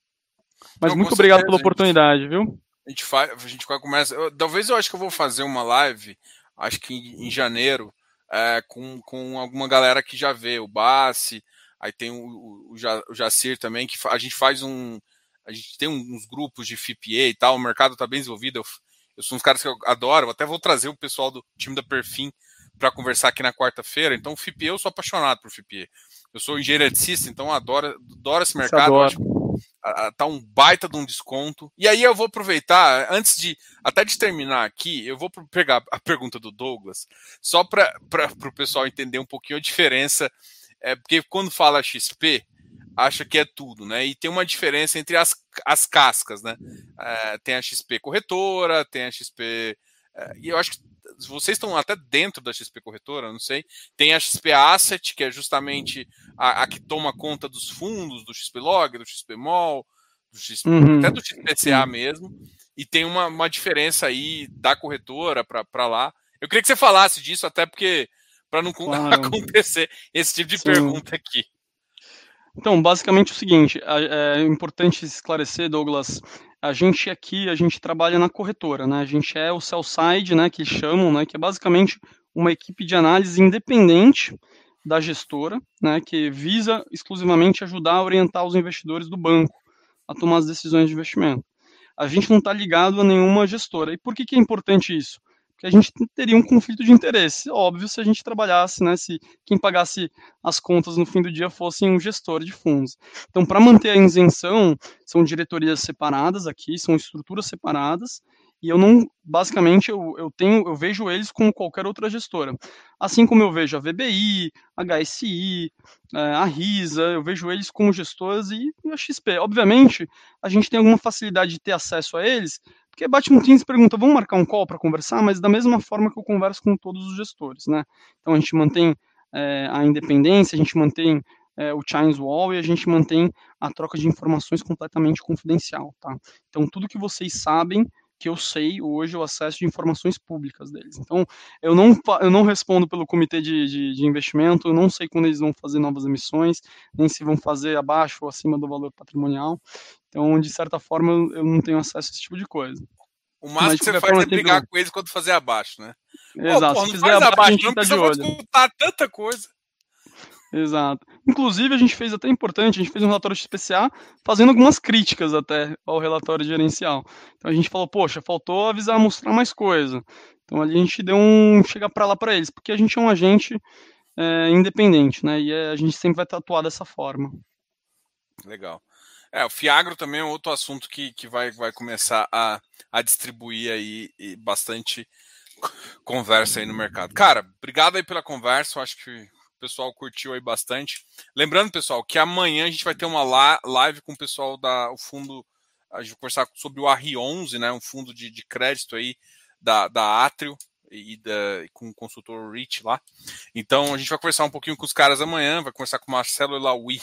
Mas Não, muito obrigado pela oportunidade, viu? A gente faz, a gente. Eu, talvez eu acho que eu vou fazer uma live, acho que em, em janeiro, é, com, com alguma galera que já vê, o Bassi, Aí tem o, o, o Jacir também, que a gente faz um. A gente tem uns grupos de FIPA e tal, o mercado está bem desenvolvido. Eu, eu sou uns caras que eu adoro, até vou trazer o pessoal do time da Perfim para conversar aqui na quarta-feira. Então, FIPE, eu sou apaixonado por FIPE. Eu sou engenheiro eletricista, então adoro, adoro esse mercado. Acho, tá um baita de um desconto. E aí eu vou aproveitar, antes de até de terminar aqui, eu vou pegar a pergunta do Douglas, só para o pessoal entender um pouquinho a diferença é porque quando fala XP, acha que é tudo, né? E tem uma diferença entre as, as cascas, né? É, tem a XP corretora, tem a XP. É, e eu acho que vocês estão até dentro da XP corretora, não sei. Tem a XP Asset, que é justamente a, a que toma conta dos fundos do XP Log, do XP Mall, do XP, uhum. até do XPCA mesmo. E tem uma, uma diferença aí da corretora para lá. Eu queria que você falasse disso, até porque para não <laughs> claro. acontecer esse tipo de Sim. pergunta aqui. Então, basicamente é o seguinte, é importante esclarecer, Douglas, a gente aqui, a gente trabalha na corretora, né? A gente é o sell side, né, que chamam, né, que é basicamente uma equipe de análise independente da gestora, né, que visa exclusivamente ajudar a orientar os investidores do banco a tomar as decisões de investimento. A gente não está ligado a nenhuma gestora. E por que, que é importante isso? Que a gente teria um conflito de interesse. Óbvio, se a gente trabalhasse, né, se quem pagasse as contas no fim do dia fosse um gestor de fundos. Então, para manter a isenção, são diretorias separadas aqui, são estruturas separadas, e eu não, basicamente, eu, eu tenho, eu vejo eles como qualquer outra gestora. Assim como eu vejo a VBI, a HSI, é, a RISA, eu vejo eles como gestores e a XP. Obviamente, a gente tem alguma facilidade de ter acesso a eles, porque Batman Teams pergunta, vamos marcar um call para conversar? Mas da mesma forma que eu converso com todos os gestores, né? Então a gente mantém é, a independência, a gente mantém é, o Chines Wall e a gente mantém a troca de informações completamente confidencial, tá? Então tudo que vocês sabem que eu sei hoje o acesso de informações públicas deles. Então, eu não, eu não respondo pelo comitê de, de, de, investimento, eu não sei quando eles vão fazer novas emissões, nem se vão fazer abaixo ou acima do valor patrimonial. Então, de certa forma, eu não tenho acesso a esse tipo de coisa. O máximo que você faz é brigar com eles quando fazer abaixo, né? Exato. Pô, porra, se fizer abaixo, abaixo não tá precisa escutar tanta coisa. Exato. Inclusive, a gente fez até importante, a gente fez um relatório de SPCA fazendo algumas críticas até ao relatório gerencial. Então a gente falou, poxa, faltou avisar, mostrar mais coisa. Então ali a gente deu um chega para lá para eles, porque a gente é um agente é, independente, né? E é, a gente sempre vai atuar dessa forma. Legal. É, o Fiagro também é outro assunto que, que vai, vai começar a, a distribuir aí bastante conversa aí no mercado. Cara, obrigado aí pela conversa. Eu acho que pessoal curtiu aí bastante. Lembrando, pessoal, que amanhã a gente vai ter uma live com o pessoal da o fundo, a gente vai conversar sobre o RI11, né, um fundo de, de crédito aí da, da Atrio e da, com o consultor Rich lá. Então a gente vai conversar um pouquinho com os caras amanhã, vai conversar com o Marcelo Elaui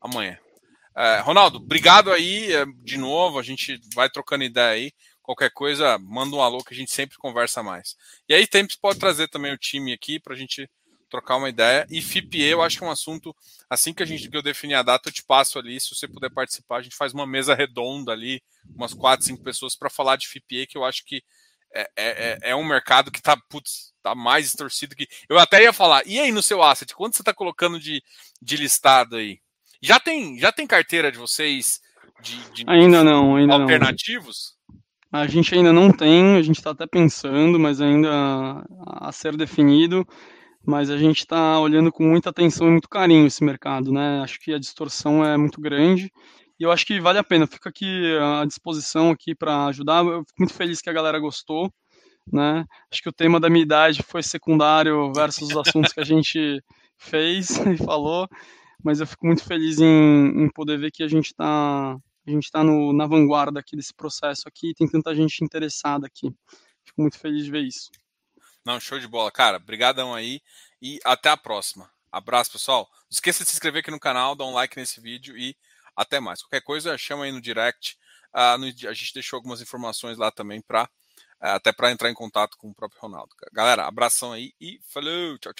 amanhã. É, Ronaldo, obrigado aí é, de novo, a gente vai trocando ideia aí. Qualquer coisa, manda um alô que a gente sempre conversa mais. E aí, Tempos pode trazer também o time aqui para a gente trocar uma ideia. E FIPE, eu acho que é um assunto, assim que a gente que eu definir a data, eu te passo ali, se você puder participar, a gente faz uma mesa redonda ali, umas quatro, cinco pessoas para falar de FIPE, que eu acho que é, é, é, é um mercado que tá, putz, tá mais distorcido que. Eu até ia falar, e aí no seu asset, quanto você está colocando de, de listado aí? Já tem, já tem carteira de vocês de, de ainda não, ainda alternativos? Não. A gente ainda não tem, a gente está até pensando, mas ainda a ser definido. Mas a gente está olhando com muita atenção e muito carinho esse mercado, né? Acho que a distorção é muito grande e eu acho que vale a pena. Fico aqui à disposição aqui para ajudar. Eu fico muito feliz que a galera gostou, né? Acho que o tema da minha idade foi secundário versus os assuntos que a gente <laughs> fez <laughs> e falou, mas eu fico muito feliz em, em poder ver que a gente está a gente está na vanguarda aqui desse processo aqui, tem tanta gente interessada aqui. Fico muito feliz de ver isso. Não, show de bola. Cara, brigadão aí e até a próxima. Abraço, pessoal. Não esqueça de se inscrever aqui no canal, dar um like nesse vídeo e até mais. Qualquer coisa, chama aí no direct. Uh, no, a gente deixou algumas informações lá também para uh, até para entrar em contato com o próprio Ronaldo. Galera, abração aí e falou, tchau, tchau.